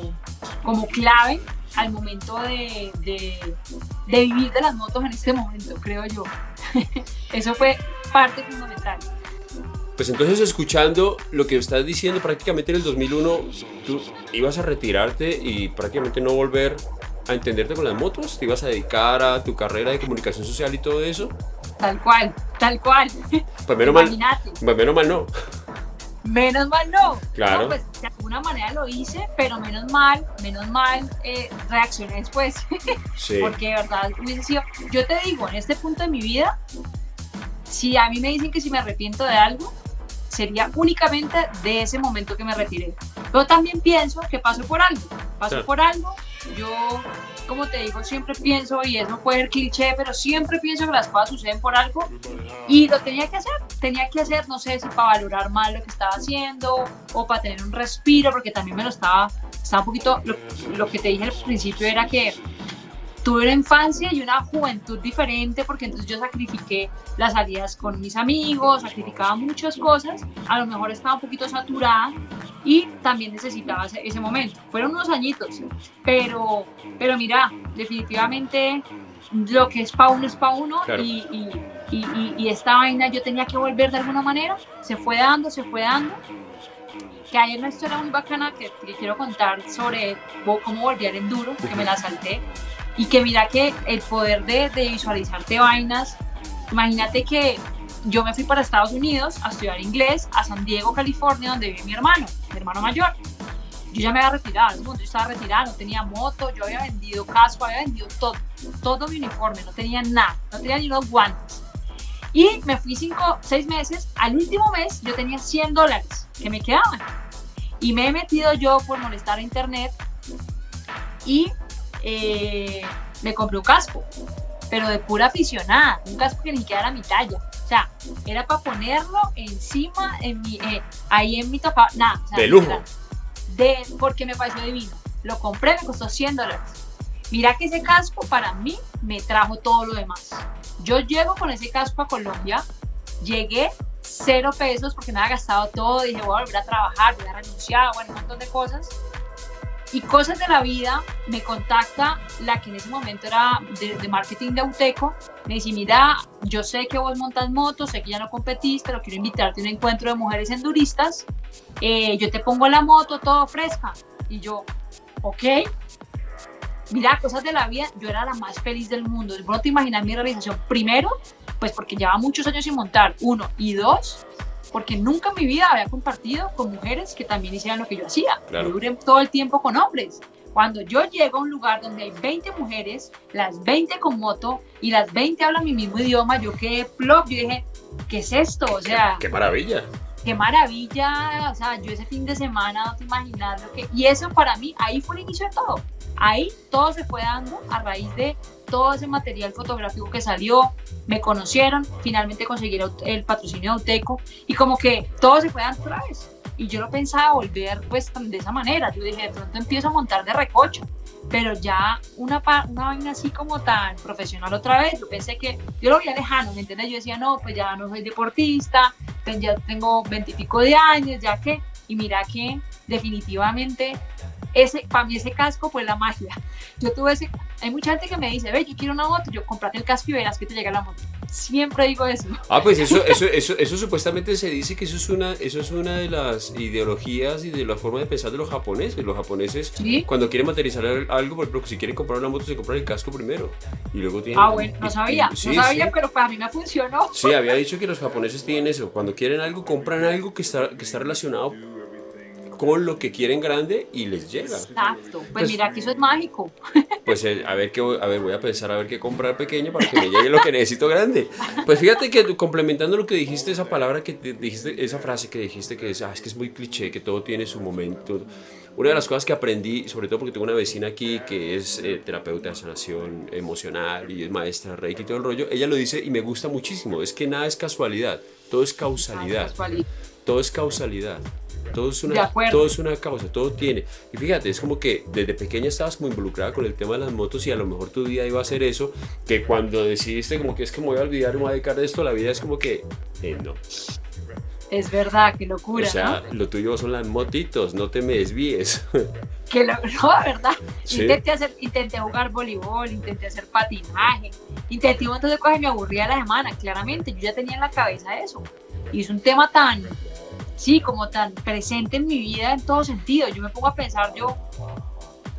como clave al momento de, de, de vivir de las motos en este momento, creo yo. Eso fue parte fundamental. Pues entonces escuchando lo que estás diciendo, prácticamente en el 2001 tú ibas a retirarte y prácticamente no volver a entenderte con las motos, te ibas a dedicar a tu carrera de comunicación social y todo eso. Tal cual, tal cual. Pues menos mal, pues menos mal no. Menos mal no. Claro. pues de alguna manera lo hice, pero menos mal, menos mal eh, reaccioné después. Sí. Porque de verdad hubiese sido. Yo te digo, en este punto de mi vida, si a mí me dicen que si me arrepiento de algo, sería únicamente de ese momento que me retiré. Pero también pienso que pasó por algo, pasó por algo. Yo, como te digo, siempre pienso, y eso puede ser cliché, pero siempre pienso que las cosas suceden por algo. Y lo tenía que hacer, tenía que hacer, no sé si para valorar mal lo que estaba haciendo o para tener un respiro, porque también me lo estaba, estaba un poquito, lo, lo que te dije al principio era que tuve una infancia y una juventud diferente porque entonces yo sacrifiqué las salidas con mis amigos, sacrificaba muchas cosas, a lo mejor estaba un poquito saturada y también necesitaba ese, momento. Fueron unos añitos, pero, pero mira, definitivamente lo que es para uno es para uno y, y, y, esta vaina yo tenía que volver de alguna manera, se fue dando, se fue dando que hay una historia muy bacana que, que, quiero contar sobre cómo volví al enduro, que me la salté. Y que mira que el poder de, de visualizarte vainas, imagínate que yo me fui para Estados Unidos a estudiar inglés a San Diego, California, donde vive mi hermano, mi hermano mayor. Yo ya me había retirado, yo estaba retirado, no tenía moto, yo había vendido casco, había vendido todo, todo mi uniforme, no tenía nada, no tenía ni unos guantes. Y me fui cinco, seis meses, al último mes yo tenía 100 dólares que me quedaban. Y me he metido yo por molestar a internet y eh, me compré un casco, pero de pura aficionada, un casco que ni siquiera era mi talla. O sea, era para ponerlo encima, en mi, eh, ahí en mi topa, nada. de lujo. De, porque me pareció divino. Lo compré, me costó 100 dólares. Mira que ese casco para mí me trajo todo lo demás. Yo llego con ese casco a Colombia, llegué cero pesos porque me había gastado todo, dije voy a volver a trabajar, voy a renunciar, bueno, un montón de cosas y cosas de la vida, me contacta la que en ese momento era de, marketing de Auteco, me dice, mira, yo sé que vos montas motos, sé que ya no competís, pero quiero invitarte a un encuentro de mujeres enduristas, eh, yo te pongo la moto todo fresca. Y yo, ok, mira, cosas de la vida, yo era la más feliz del mundo. No te imaginas mi realización. Primero, pues porque llevaba muchos años sin montar, uno, y dos, porque nunca en mi vida había compartido con mujeres que también hicieran lo que yo hacía. Yo duré todo el tiempo con hombres. Cuando yo llego a un lugar donde hay 20 mujeres, las 20 con moto y las 20 hablan mi mismo idioma, yo quedé plop, yo dije, ¿qué es esto? O sea, qué, maravilla. Qué maravilla, o sea, yo ese fin de semana no te imaginas lo que... Y eso para mí, ahí fue el inicio de todo. Ahí todo se fue dando a raíz de todo ese material fotográfico que salió, me conocieron, finalmente conseguí el patrocinio de Auteco y como que todo se fue dando otra vez. Y yo no pensaba volver pues de esa manera, yo dije, de pronto empiezo a montar de recocho, pero ya una, una vaina así como tan profesional otra vez, yo pensé que yo lo veía lejano, ¿me entiendes? Yo decía, no, pues ya no soy deportista, ya tengo veintipico de años, ya que, y mira que definitivamente ese, para mí ese casco fue la magia. Yo tuve ese, hay mucha gente que me dice, ve, yo quiero una moto, yo comprate el casco y verás que te llega la moto. Siempre digo eso. Ah, pues eso, eso, eso, eso supuestamente se dice que eso es, una, eso es una de las ideologías y de la forma de pensar de los japoneses. Los japoneses, cuando quieren materializar algo, por ejemplo, si quieren comprar una moto, se compran el casco primero. Y luego tienen, ah, bueno, no sabía, no sabía, pero para mí me funcionó. Sí, había dicho que los japoneses tienen eso. Cuando quieren algo, compran algo que está, que está relacionado con lo que quieren grande y les llega. Exacto. Pues, pues mira que eso es mágico. Pues eh, a ver qué a ver, voy a pensar a ver qué comprar pequeño para que me llegue lo que necesito grande. Pues fíjate que complementando lo que dijiste, esa palabra que dijiste, esa frase que dijiste que es, ah, es que es muy cliché, que todo tiene su momento. Una de las cosas que aprendí, sobre todo porque tengo una vecina aquí que es eh, terapeuta de sanación emocional y es maestra reiki y todo el rollo, ella lo dice y me gusta muchísimo, es que nada es casualidad, todo es causalidad. Todo es causalidad. Todo es, una, todo es una causa, todo tiene. Y fíjate, es como que desde pequeña estabas muy involucrada con el tema de las motos y a lo mejor tu día iba a ser eso, que cuando decidiste como que es que me voy a olvidar, me voy a dedicar de esto, la vida es como que, eh, no. Es verdad, qué locura. O sea, lo tuyo son las motitos, no te me desvíes. Que lo, no, verdad. Intenté, hacer, intenté jugar voleibol, intenté hacer patinaje, intenté un montón de cosas y me aburría la semana, claramente. Yo ya tenía en la cabeza eso. Y es un tema tan, sí, como tan presente en mi vida en todo sentido. Yo me pongo a pensar, yo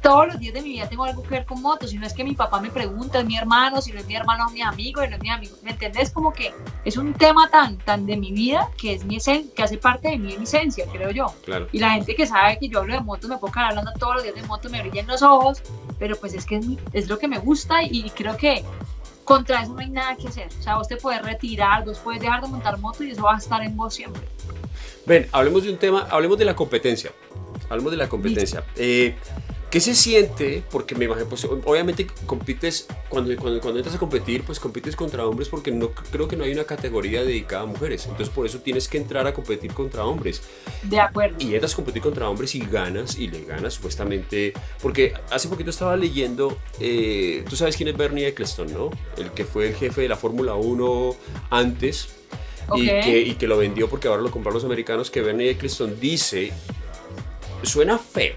todos los días de mi vida tengo algo que ver con motos, si no es que mi papá me pregunta, es mi hermano, si no es mi hermano, es mi amigo, y no es mi amigo, ¿me entendés? Como que es un tema tan, tan de mi vida que es mi que hace parte de mi esencia, creo yo. Claro. Y la gente que sabe que yo hablo de motos, me puedo quedar hablando todos los días de motos, me brillan los ojos, pero pues es que es, es lo que me gusta y, creo que contra eso no hay nada que hacer. O sea, vos te puedes retirar, vos puedes dejar de montar moto y eso va a estar en vos siempre. Ven, hablemos de un tema, hablemos de la competencia. Hablemos de la competencia. Eh, ¿Qué se siente? Porque me imagino, pues obviamente compites, cuando, cuando, cuando, entras a competir, pues compites contra hombres porque no creo que no hay una categoría dedicada a mujeres. Entonces por eso tienes que entrar a competir contra hombres. De acuerdo. Y entras a competir contra hombres y ganas, y le ganas supuestamente. Porque hace poquito estaba leyendo, eh, tú sabes quién es Bernie Eccleston, ¿no? El que fue el jefe de la Fórmula 1 antes. Y, que, y que lo vendió porque ahora lo compraron los americanos, que Bernie Eccleston dice, suena feo,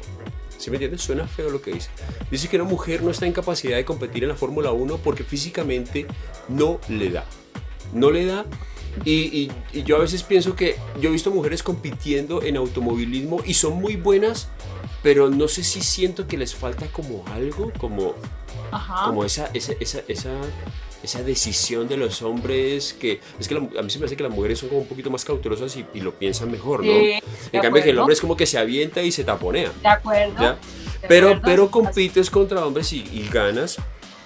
¿Sí me entiendes? Suena feo lo que dice. Dice que una mujer no está en capacidad de competir en la Fórmula 1 porque físicamente no le da. No le da. Y, y, yo a veces pienso que yo he visto mujeres compitiendo en automovilismo y son muy buenas, pero no sé si siento que les falta como algo, como, como esa, esa, esa, esa esa decisión de los hombres que es que a mí se me hace que las mujeres son como un poquito más cautelosas y, lo piensan mejor, ¿no? en cambio que el hombre es como que se avienta y se taponea. De acuerdo. pero, pero compites contra hombres y, y ganas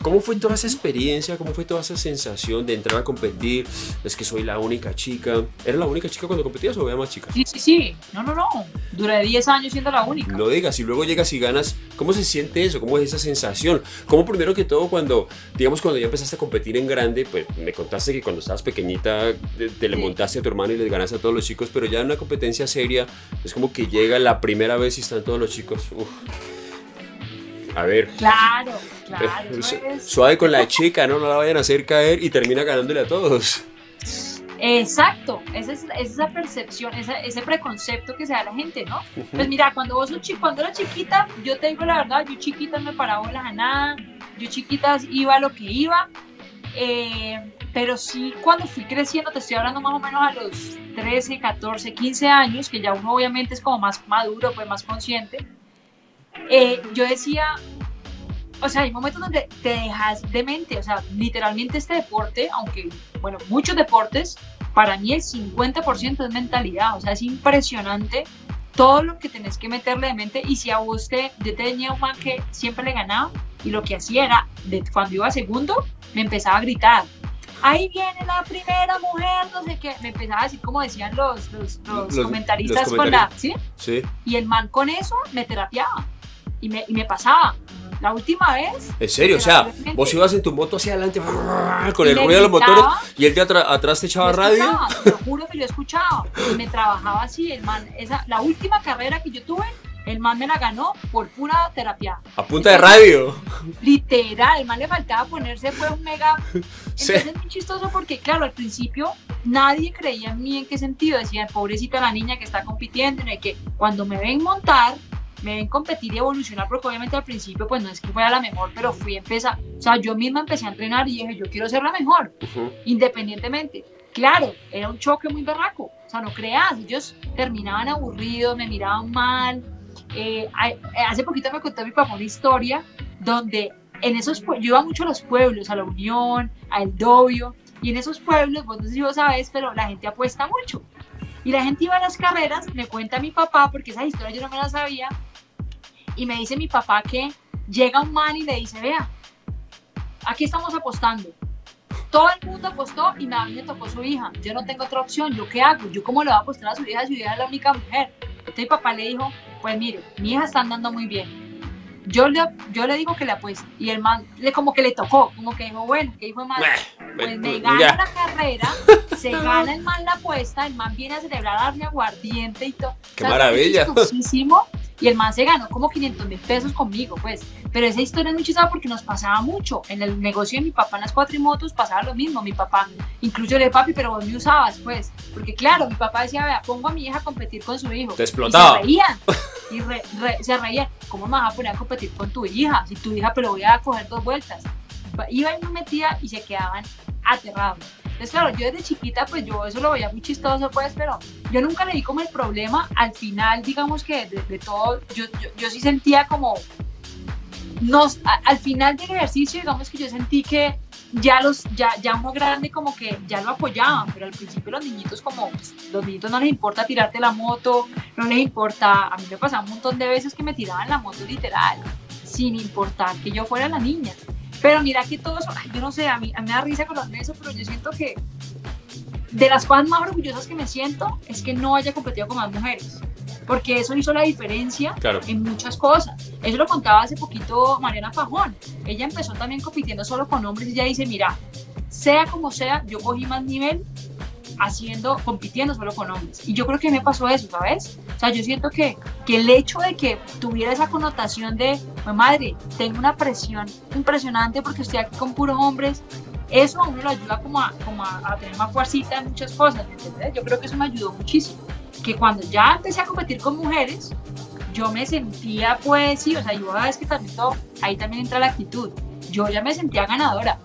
¿Cómo fue toda esa experiencia? ¿Cómo fue toda esa sensación de entrar a competir? Es que soy la única chica. ¿Era la única chica cuando competías o había más chicas? Sí, sí, sí. No, no, no. Duré 10 años siendo la única. No digas, y luego llegas y ganas. ¿Cómo se siente eso? ¿Cómo es esa sensación? ¿Cómo primero que todo cuando, digamos, cuando ya empezaste a competir en grande, pues me contaste que cuando estabas pequeñita te, le montaste a tu hermano y les ganaste a todos los chicos, pero ya en una competencia seria es como que llega la primera vez y están todos los chicos. Uf. A ver. Claro, claro. Suave con la chica, ¿no? No la vayan a hacer caer y termina ganándole a todos. Exacto, esa es, esa percepción, ese preconcepto que se da a la gente, ¿no? Pues mira, cuando vos sos cuando chiquita, yo te digo la verdad, yo chiquita me paraba la nada, yo chiquita iba a lo que iba, eh, pero sí cuando fui creciendo, te estoy hablando más o menos a los 13, 14, 15 años, que ya uno obviamente es como más maduro, pues más consciente, eh, yo decía, o sea, hay momentos donde te dejas de mente, o sea, literalmente este deporte, aunque, bueno, muchos deportes, para mí el 50% es mentalidad, o sea, es impresionante todo lo que tenés que meterle de mente y si a usted, yo tenía un man que siempre le ganaba y lo que hacía era, de, cuando iba segundo, me empezaba a gritar, ahí viene la primera mujer, no sé qué, me empezaba a decir como decían los, los, comentaristas con la, ¿sí? ¿sí? Y el man con eso me terapiaba y me, y me pasaba. La última vez. ¿En serio? O sea, vos ibas en tu moto hacia adelante con el ruido de los motores y él de atrás te echaba radio. Te juro que yo escuchaba. Y me trabajaba así. El man, esa, la última carrera que yo tuve, el man me la ganó por pura terapia. A punta de radio. Literal, el man le faltaba ponerse fue un mega. Entonces es muy chistoso porque, claro, al principio nadie creía en mí en qué sentido. Decían, pobrecita la niña que está compitiendo, y que cuando me ven montar, me ven competir y evolucionar, porque obviamente al principio pues no es que fuera la mejor, pero fui a empezar, o sea, yo misma empecé a entrenar y dije, yo quiero ser la mejor, independientemente. Claro, era un choque muy berraco, o sea, no creas, ellos terminaban aburridos, me miraban mal. Eh, hace poquito me contó mi papá una historia donde en esos yo iba mucho a los pueblos, a la Unión, a El Dobio, y en esos pueblos, vos no sé si vos sabés, pero la gente apuesta mucho. Y la gente iba a las carreras, me cuenta mi papá, porque esa historia yo no me la sabía, y me dice mi papá que llega un man y le dice, vea, aquí estamos apostando. Todo el mundo apostó y a mí me tocó su hija. Yo no tengo otra opción. ¿Yo qué hago? ¿Yo cómo le voy a apostar a su hija si su hija es la única mujer? Entonces mi papá le dijo, pues mire, mi hija está andando muy bien. Yo le, yo le digo que le apueste. Y el man le como que le tocó, como que dijo, bueno, que dijo el man, pues me gana la carrera, se gana el man la apuesta, el man viene a celebrar darle aguardiente y todo. ¡Qué maravilla! y el man se ganó como 500 mil pesos conmigo, pues. Pero esa historia es muy chistosa porque nos pasaba mucho. En el negocio de mi papá en las cuatrimotos pasaba lo mismo. Mi papá, incluso le papi, pero vos me usabas, pues. Porque claro, mi papá decía, vea, pongo a mi hija a competir con su hijo. Te explotaba. Y se reían. Y se reían. ¿Cómo me vas a poner a competir con tu hija? Si tu hija, pero voy a coger dos vueltas. Iba y me metía y se quedaban aterrados. Entonces, claro, yo desde chiquita, pues yo eso lo veía muy chistoso, pues, pero yo nunca le di como el problema. Al final, digamos que de, todo, yo, yo, yo, sí sentía como. Nos, al final del ejercicio, digamos que yo sentí que ya los ya ya uno grande como que ya lo apoyaban pero al principio los niñitos como pues, los niñitos no les importa tirarte la moto no les importa a mí me pasaba un montón de veces que me tiraban la moto literal sin importar que yo fuera la niña pero mira que todo eso, yo no sé, a mí, me da risa con los eso, pero yo siento que de las cosas más orgullosas que me siento es que no haya competido con más mujeres. Porque eso hizo la diferencia en muchas cosas. Eso lo contaba hace poquito Mariana Pajón. Ella empezó también compitiendo solo con hombres y ella dice, mira, sea como sea, yo cogí más nivel haciendo, compitiendo solo con hombres. Y yo creo que me pasó eso, ¿sabes? O sea, yo siento que, que el hecho de que tuviera esa connotación de, madre, tengo una presión impresionante porque estoy aquí con puros hombres, eso a uno lo ayuda como a, como a, tener más fuercita en muchas cosas, ¿entendés? Yo creo que eso me ayudó muchísimo. Que cuando ya empecé a competir con mujeres, yo me sentía, pues sí, o sea, yo a que también todo, ahí también entra la actitud. Yo ya me sentía ganadora.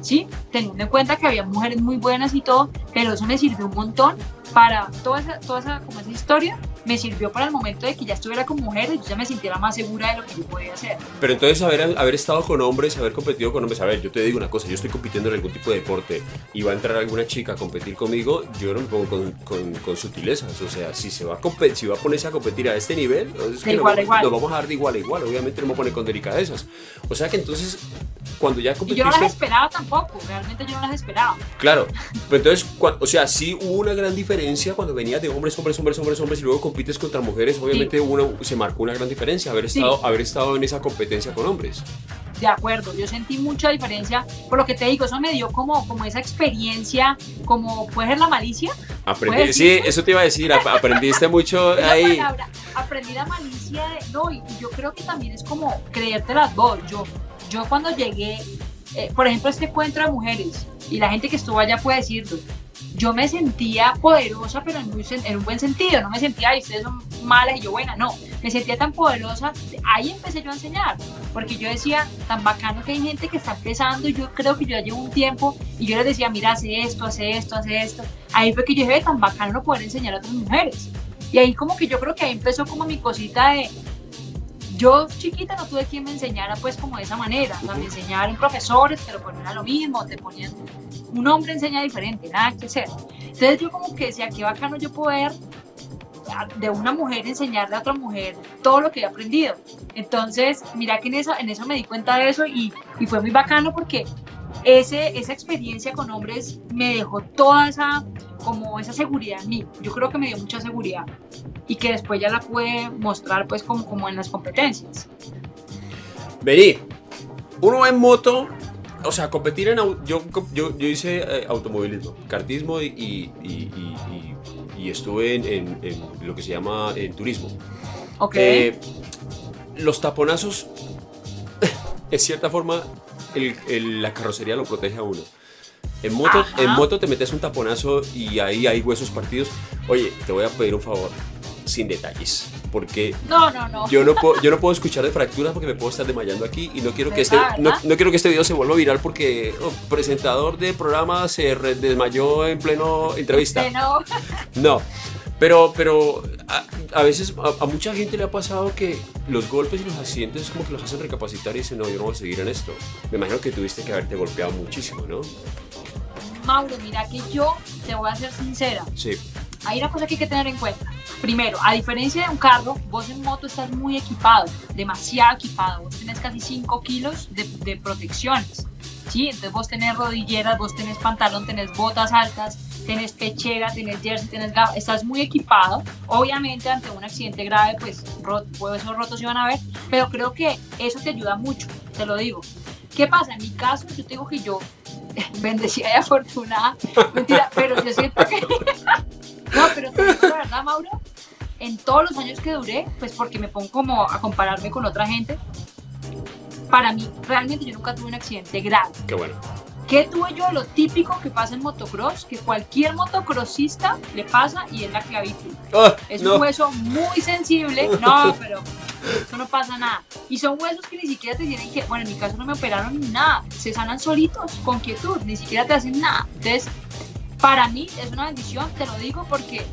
¿Sí? Teniendo en cuenta que había mujeres muy buenas y todo, pero eso me sirvió un montón para toda esa, toda esa, como esa historia, me sirvió para el momento de que ya estuviera con mujeres, yo ya me sintiera más segura de lo que yo podía hacer. Pero entonces haber, haber estado con hombres, haber competido con hombres, a ver, yo te digo una cosa, yo estoy compitiendo en algún tipo de deporte y va a entrar alguna chica a competir conmigo, yo no me pongo con, con, con sutilezas, o sea, si se va a competir, si va a ponerse a competir a este nivel, es que igual, nos, vamos a dar de igual a igual, obviamente no me pone con delicadezas. O sea que entonces cuando ya competiste... Y yo no las esperaba tampoco, realmente yo no las esperaba. Claro, pero entonces, o sea, sí hubo una gran diferencia cuando venías de hombres, hombres, hombres, hombres, hombres y luego compites contra mujeres, obviamente uno, se marcó una gran diferencia haber estado, haber estado en esa competencia con hombres. De acuerdo, yo sentí mucha diferencia, por lo que te digo, eso me dio como, como esa experiencia, como puede ser la malicia. Aprendí, sí, eso te iba a decir, aprendiste mucho ahí. aprendí la malicia, de, no, y yo creo que también es como creerte las dos. Yo, yo cuando llegué, eh, por ejemplo, este encuentro de mujeres, y la gente que estuvo allá puede decirlo, yo me sentía poderosa, pero en, un buen sentido, no me sentía, ustedes son malas y yo buena, no, me sentía tan poderosa, ahí empecé yo a enseñar, porque yo decía, tan bacano que hay gente que está empezando, y yo creo que yo ya llevo un tiempo, y yo les decía, mira, hace esto, hace esto, hace esto, ahí fue que yo dije, tan bacano poder enseñar a otras mujeres, y ahí como que yo creo que ahí empezó como mi cosita de, yo chiquita no tuve quien me enseñara pues como de esa manera, o sea, me enseñaron profesores, pero pues no lo mismo, te ponían, un hombre enseña diferente, nada que hacer. Entonces yo como que decía, qué bacano yo poder de una mujer enseñarle a otra mujer todo lo que he aprendido. Entonces, mira que en eso, en eso me di cuenta de eso y, y fue muy bacano porque ese, esa experiencia con hombres me dejó toda esa, como esa seguridad en mí. Yo creo que me dio mucha seguridad y que después ya la pude mostrar pues como, como en las competencias. Vení, uno en moto, o sea, competir en... Yo, yo, yo hice eh, automovilismo, kartismo y, y, y, estuve en, en, lo que se llama en turismo. Ok. Eh, los taponazos, en cierta forma, el, la carrocería lo protege a uno. En moto, en moto te metes un taponazo y ahí hay huesos partidos. Oye, te voy a pedir un favor sin detalles. Porque no, no, no. Yo, no puedo, yo no puedo escuchar de fracturas porque me puedo estar desmayando aquí y no quiero que, este, no, no, quiero que este video se vuelva viral porque oh, presentador de programa se desmayó en pleno entrevista. No. No. Pero, pero a, veces a, mucha gente le ha pasado que los golpes y los accidentes como que los hacen recapacitar y dicen, no, yo no voy a seguir en esto. Me imagino que tuviste que haberte golpeado muchísimo, ¿no? Mauro, mira que yo te voy a ser sincera. Sí. Hay una cosa que hay que tener en cuenta. Primero, a diferencia de un carro, vos en moto estás muy equipado, demasiado equipado. Vos tenés casi 5 kilos de, protecciones. ¿sí? Entonces vos tenés rodilleras, vos tenés pantalón, tenés botas altas, tenés pechera, tenés jersey, tenés gafas, estás muy equipado. Obviamente ante un accidente grave, pues esos rotos iban a ver, pero creo que eso te ayuda mucho, te lo digo. ¿Qué pasa? En mi caso, yo te digo que yo bendecida y afortunada, mentira, pero yo siento que... no, pero te digo la verdad, Mauro, en todos los años que duré, pues porque me pongo como a compararme con otra gente, para mí realmente yo nunca tuve un accidente grave. Qué bueno. ¿Qué tuve yo? Lo típico que pasa en motocross, que cualquier motocrossista le pasa y es la clavícula. Ah, Es no. un hueso muy sensible. No, pero eso no pasa nada. Y son huesos que ni siquiera te tienen que, bueno, en mi caso no me operaron ni nada. Se sanan solitos, con quietud, ni siquiera te hacen nada. Entonces, para mí es una bendición, te lo digo porque,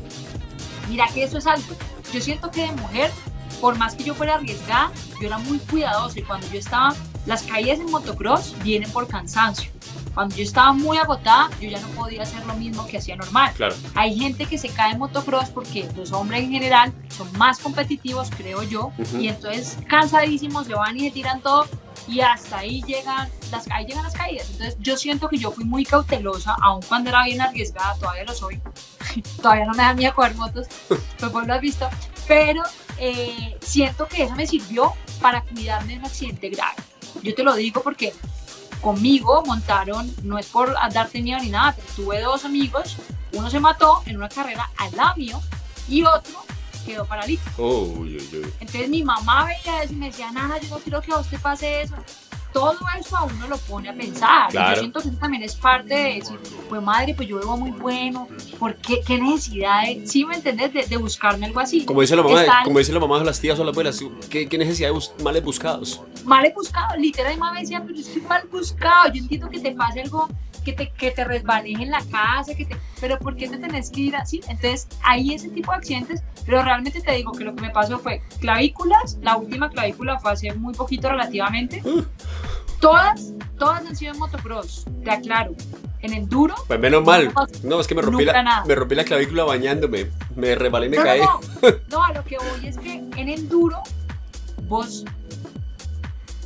mira que eso es algo. Yo siento que de mujer, por más que yo fuera arriesgada, yo era muy cuidadosa y cuando yo estaba, las caídas en motocross vienen por cansancio. Cuando yo estaba muy agotada, yo ya no podía hacer lo mismo que hacía normal. Claro. Hay gente que se cae en motocross porque los hombres en general son más competitivos, creo yo, Ujú. y entonces cansadísimos se van y se tiran todo y hasta ahí llegan las, ahí llegan las caídas. Entonces yo siento que yo fui muy cautelosa, aun cuando era bien arriesgada, todavía lo soy. todavía no me da miedo coger motos, pues vos lo has visto, pero eh, siento que eso me sirvió para cuidarme de un accidente grave. Yo te lo digo porque conmigo montaron, no es por darte miedo ni nada, pero tuve dos amigos, uno se mató en una carrera al lado y otro quedó paralítico. Oh, uy, uy, uy. Entonces mi mamá veía eso y me decía, nada, yo no quiero que a usted pase eso. Todo eso a uno lo pone a pensar. Y Claro. Yo siento que eso también es parte de decir, pues madre, pues yo vivo muy bueno, ¿por qué, qué necesidad de, sí me entendés, de, de buscarme algo así? Como dice la mamá, como dice la mamá o las tías o las abuelas, ¿qué, qué necesidad de bus- males buscados? mal he buscado, literal, mi mamá decía, pero yo estoy mal buscado, yo entiendo que te pase algo, que te, que te en la casa, que te, pero ¿por qué te tenés que ir así? Entonces, hay ese tipo de accidentes, pero realmente te digo que lo que me pasó fue clavículas, la última clavícula fue hace muy poquito relativamente, todas, todas han sido en motocross, te aclaro, en enduro, Pues menos mal. No, es que me rompí, la, nada. me rompí la clavícula bañándome. Me rebalé y me no, caí. no, no, no, a lo que voy es que en enduro, vos,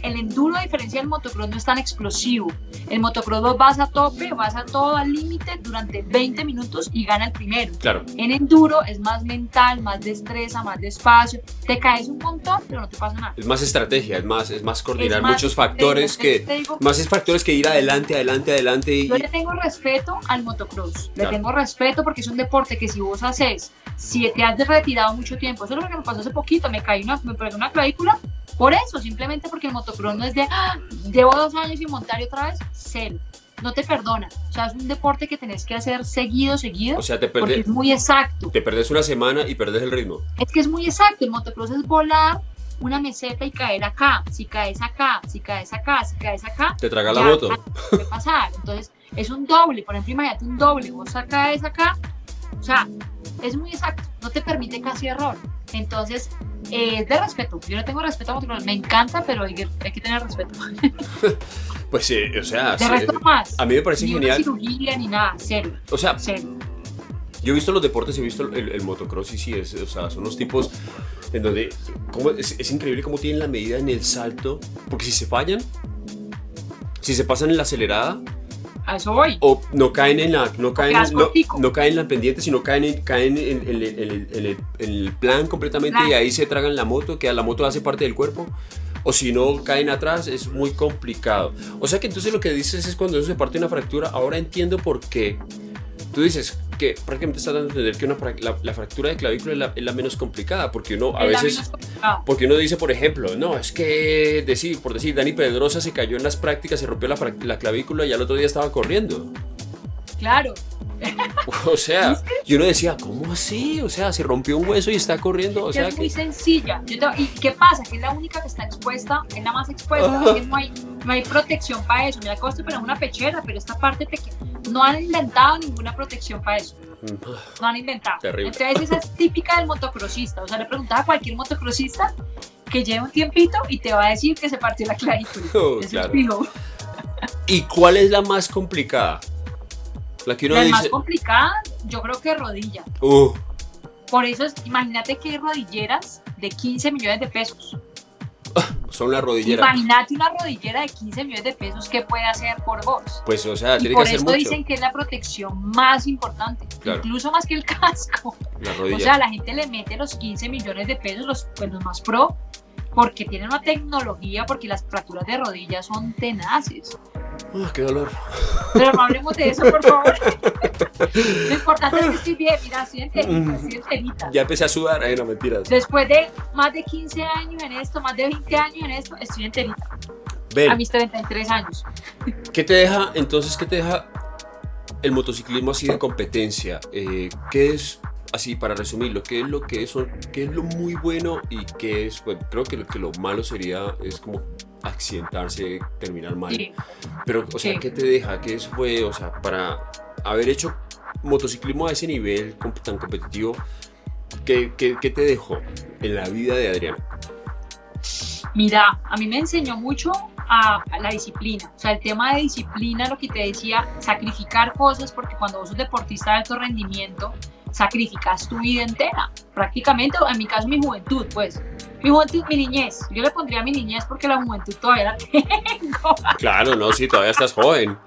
el enduro a diferencia del motocross no es tan explosivo. El motocross vos vas a tope, vas a todo al límite durante 20 minutos y gana el primero. Claro. En enduro es más mental, más destreza, más despacio. Te caes un montón, pero no te pasa nada. Es más estrategia, es más, es más coordinar Es más muchos factores que. te digo- Más es factores que ir adelante, adelante, adelante. Y, Yo le tengo respeto al motocross. Le Claro. tengo respeto porque es un deporte que si vos haces, si te has retirado mucho tiempo, eso es lo que me pasó hace poquito, me caí una, me pegué una clavícula. Por eso, simplemente porque el motocross no es de, "Ah, llevo dos años sin montar y otra vez, cero. No te perdona. O sea, es un deporte que tenés que hacer seguido, seguido, o sea, te, porque perde- es muy exacto. te perdes una semana y perdes el ritmo. Es que es muy exacto. El motocross es volar una meseta y caer acá. Si caes acá, si caes acá, si caes acá, Te traga la moto. puede pasar. Entonces, es un doble. Por ejemplo, imagínate un doble. Vos acá es acá. O sea, es muy exacto. No te permite casi error. Entonces, eh, de respeto. Yo no tengo respeto a motocross. Me encanta, pero hay que, hay que tener respeto. Pues sí, o sea, De resto, más. a mí me parece ni genial. cirugía ni nada. Cero. O sea, Cero. yo he visto los deportes, he visto el, el motocross y sí, es, o sea, son los tipos en donde cómo- es, es increíble cómo tienen la medida en el salto, porque si se fallan, si se pasan en la acelerada A eso voy. o no caen en la no caen, no, no caen en la pendiente, sino caen en, caen en, en en el plan completamente Plan. y ahí se tragan la moto, que la moto hace parte del cuerpo. O si no caen atrás, es muy complicado. O sea que entonces lo que dices es cuando eso se parte una fractura. Ahora entiendo por qué. Tú dices que prácticamente estás dando a entender que una la, la fractura de clavícula es la, es la menos complicada, porque uno a Es veces... Porque uno dice, por ejemplo, no, es que, decir, por decir, Dani Pedrosa se cayó en las prácticas, se rompió la, la clavícula y al otro día estaba corriendo. Claro. O sea, y uno decía, ¿cómo así? O sea, se rompió un hueso y está corriendo. O que sea, es muy que... sencilla. Yo te- ¿Y qué pasa? Que es la única que está expuesta, es la más expuesta, Ah. es que no hay, no hay protección para eso. Mira, de poner una pechera, pero esta parte pequeña, no han inventado ninguna protección para eso. No han inventado. Terrible. Entonces esa es típica del motocrossista. O sea, le preguntas a cualquier motocrossista que lleve un tiempito y te va a decir que se partió la clavícula. Oh, claro. es fijo. ¿Y cuál es la más complicada? La que uno La más dice, complicada, yo creo que rodilla. uh, Por eso, es, imagínate que hay rodilleras de 15 millones de pesos. son la rodillera. Imagínate una rodillera de 15 millones de pesos que puede hacer por vos. Pues, o sea, Y tiene que por hacer eso mucho. dicen que es la protección más importante, Claro. incluso más que el casco. La O sea, la gente le mete los 15 millones de pesos, los, pues, los más pro, porque tienen una tecnología, porque las fracturas de rodillas son tenaces. Ah, qué dolor. Pero no hablemos de eso, por favor. Lo importante es que estoy bien, mira, estoy enterita, estoy enterita. Ya empecé a sudar, eh, no mentiras. Después de más de 15 años en esto, más de 20 años en esto, estoy enterita. Ven, A mis 33 años. ¿qué te deja, entonces, qué te deja el motociclismo así de competencia? Eh, ¿Qué es, así para resumirlo, qué es lo que es, qué es lo muy bueno y qué es, bueno, creo que lo, que lo malo sería, es como accidentarse, terminar mal. Sí. Pero, o sea, Sí. ¿qué te deja? ¿Qué fue, o sea, para haber hecho motociclismo a ese nivel tan competitivo, ¿qué, qué, qué te dejó en la vida de Adrián? Mira, a mí me enseñó mucho a, a la disciplina. O sea, el tema de disciplina, lo que te decía, sacrificar cosas, porque cuando vos sos deportista de alto rendimiento, sacrificas tu vida entera. Prácticamente, en mi caso, mi juventud, pues. Mi juventud, mi niñez. Yo le pondría mi niñez porque la juventud todavía la tengo. Claro, no, sí, todavía estás joven.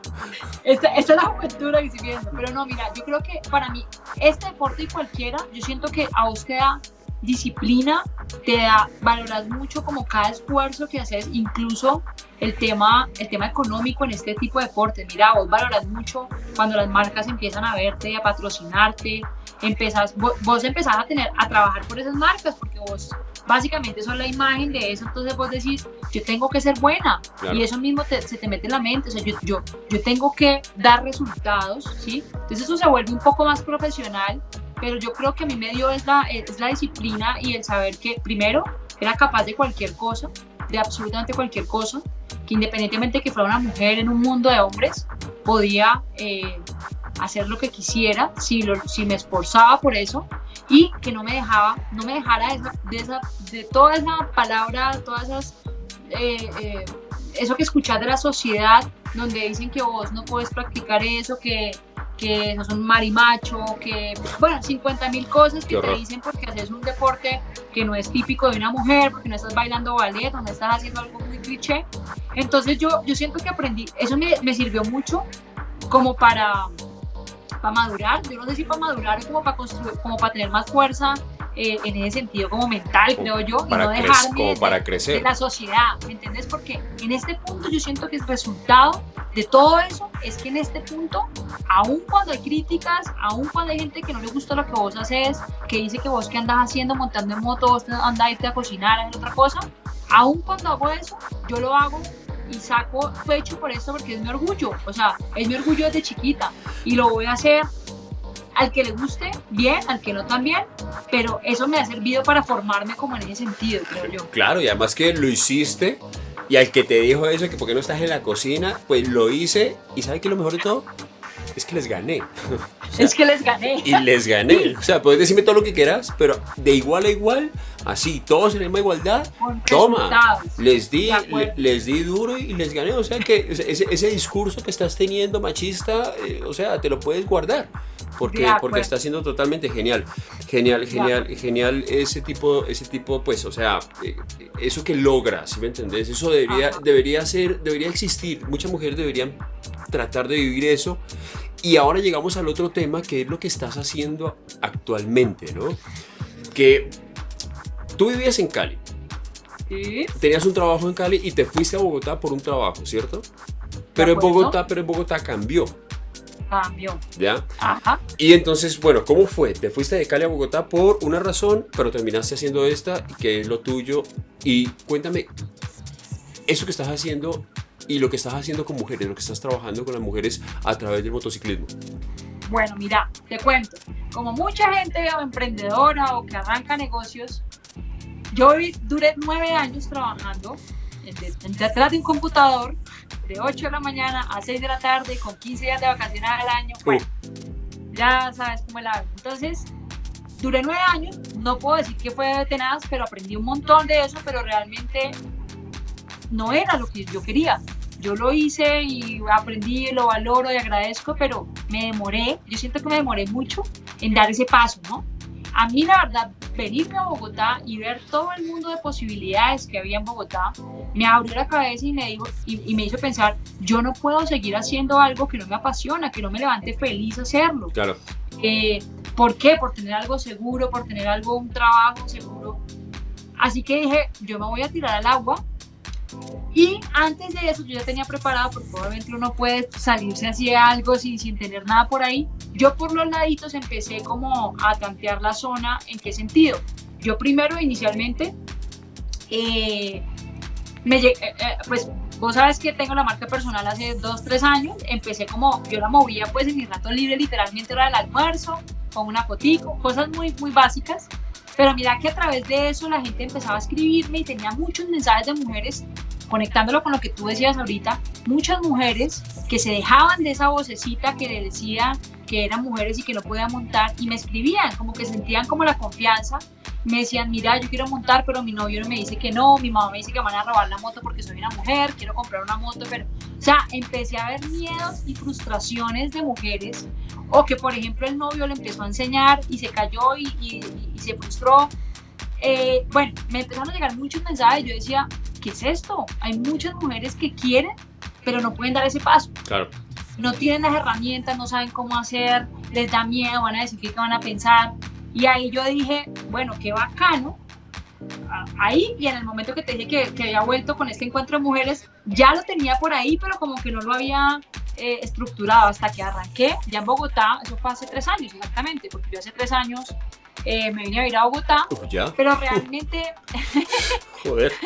Esta, esta es la juventud la que estoy viendo. Pero no, mira, yo creo que para mí, este deporte y cualquiera, yo siento que a vos te da disciplina, te da, valoras mucho como cada esfuerzo que haces, incluso el tema, el tema económico en este tipo de deportes. Mira, vos valoras mucho cuando las marcas empiezan a verte, a patrocinarte, empezás, vos, vos empezás a tener, a trabajar por esas marcas, porque vos básicamente sos la imagen de eso, entonces vos decís, yo tengo que ser buena, Claro. y eso mismo te- se te mete en la mente, o sea, yo, yo, yo tengo que dar resultados, ¿sí? Entonces eso se vuelve un poco más profesional, pero yo creo que a mí me dio es la, es la disciplina y el saber que primero era capaz de cualquier cosa, de absolutamente cualquier cosa, que independientemente que fuera una mujer en un mundo de hombres, podía eh, hacer lo que quisiera si, lo, si me esforzaba por eso y que no me dejaba, no me dejara de, esa, de, esa, de toda esa palabra, todas esas eh, eh, eso que escuchas de la sociedad, donde dicen que vos no puedes practicar eso, que, que sos un marimacho, que, bueno, 50 mil cosas que te dicen porque haces un deporte que no es típico de una mujer, porque no estás bailando ballet o no estás haciendo algo muy cliché. Entonces yo, yo siento que aprendí, eso me, me sirvió mucho como para, para madurar, yo no sé si para madurar como para, construir, como para tener más fuerza eh, en ese sentido como mental, creo yo, y Para, no crec- dejarme como de- para de crecer. la sociedad, ¿me entiendes? Porque en este punto yo siento que el resultado de todo eso es que en este punto, aun cuando hay críticas, aun cuando hay gente que no le gusta lo que vos haces, que dice que vos que andas haciendo, montando en moto, vos andas a irte a cocinar, a hacer otra cosa, aun cuando hago eso, yo lo hago y saco pecho por esto porque es mi orgullo, o sea, es mi orgullo desde chiquita y lo voy a hacer al que le guste, bien, al que no también, pero eso me ha servido para formarme como en ese sentido, creo yo. Claro, y además que lo hiciste y al que te dijo eso, que por qué no estás en la cocina, pues lo hice y ¿sabe qué es lo mejor de todo? Es que les gané. Es que les gané. Y les gané. O sea, puedes decirme todo lo que quieras, pero de igual a igual, así, todos en la misma igualdad, Con Toma, les di, le- les di duro y les gané. O sea que ese, ese discurso que estás teniendo machista, eh, o sea, te lo puedes guardar. Porque, porque está siendo totalmente genial. Genial, genial, genial ese tipo, ese tipo, pues, o sea, eh, eso que logras, ¿sí me entendés? Eso debería, Ajá. debería ser, debería existir. Muchas mujeres deberían tratar de vivir eso. Y ahora llegamos al otro tema, que es lo que estás haciendo actualmente, ¿no? Que tú vivías en Cali, Sí, tenías un trabajo en Cali y te fuiste a Bogotá por un trabajo, ¿cierto? Pero en. Bogotá, pero en Bogotá cambió, cambio. ¿ya? Ajá. Y entonces, bueno, ¿cómo fue? Te fuiste de Cali a Bogotá por una razón, pero terminaste haciendo esta, que es lo tuyo. Y cuéntame, eso que estás haciendo y lo que estás haciendo con mujeres, lo que estás trabajando con las mujeres a través del motociclismo. Bueno, mira, te cuento. Como mucha gente o emprendedora o que arranca negocios, yo duré nueve años trabajando detrás de un computador de 8 de la mañana a 6 de la tarde con 15 días de vacaciones al año. Bueno, ya sabes cómo la vida. Entonces, duré nueve años, no puedo decir que fue tenaz, pero aprendí un montón de eso, pero realmente no era lo que yo quería. Yo lo hice y aprendí, lo valoro y agradezco, pero me demoré, yo siento que me demoré mucho en dar ese paso, ¿no? A mí la verdad, venirme a Bogotá y ver todo el mundo de posibilidades que había en Bogotá, me abrió la cabeza y me, dijo, y, y me hizo pensar, yo no puedo seguir haciendo algo que no me apasiona, que no me levante feliz hacerlo. Claro, Eh, ¿Por qué? Por tener algo seguro, por tener algo, un trabajo seguro. Así que dije, yo me voy a tirar al agua Y antes de eso yo ya tenía preparado, porque obviamente uno puede salirse hacia algo sin, sin tener nada por ahí. Yo por los laditos empecé como a tantear la zona, ¿en qué sentido? Yo primero inicialmente, eh, me, eh, eh, pues vos sabes que tengo la marca personal hace dos, tres años, empecé como, yo la movía pues en mi rato libre, literalmente era el almuerzo, con una fotico, cosas muy, muy básicas. Pero mira que a través de eso la gente empezaba a escribirme y tenía muchos mensajes de mujeres conectándolo con lo que tú decías ahorita, muchas mujeres que se dejaban de esa vocecita que le decía que eran mujeres y que no podían montar y me escribían, como que sentían como la confianza, me decían, mira, yo quiero montar, pero mi novio me dice que no, mi mamá me dice que van a robar la moto porque soy una mujer, quiero comprar una moto, pero, o sea, empecé a ver miedos y frustraciones de mujeres, o que por ejemplo el novio le empezó a enseñar y se cayó y, y, se frustró. Eh, bueno, me empezaron a llegar muchos mensajes, yo decía, ¿qué es esto? Hay muchas mujeres que quieren, pero no pueden dar ese paso. Claro. No tienen las herramientas, no saben cómo hacer, les da miedo, van a decir qué van a pensar. Y ahí yo dije, bueno, qué bacano. Ahí y en el momento que te dije que, que había vuelto con este encuentro de mujeres, ya lo tenía por ahí, pero como que no lo había eh, estructurado hasta que arranqué ya en Bogotá, eso fue hace tres años exactamente, porque yo hace tres años eh, me vine a ir a Bogotá, pero realmente... Joder.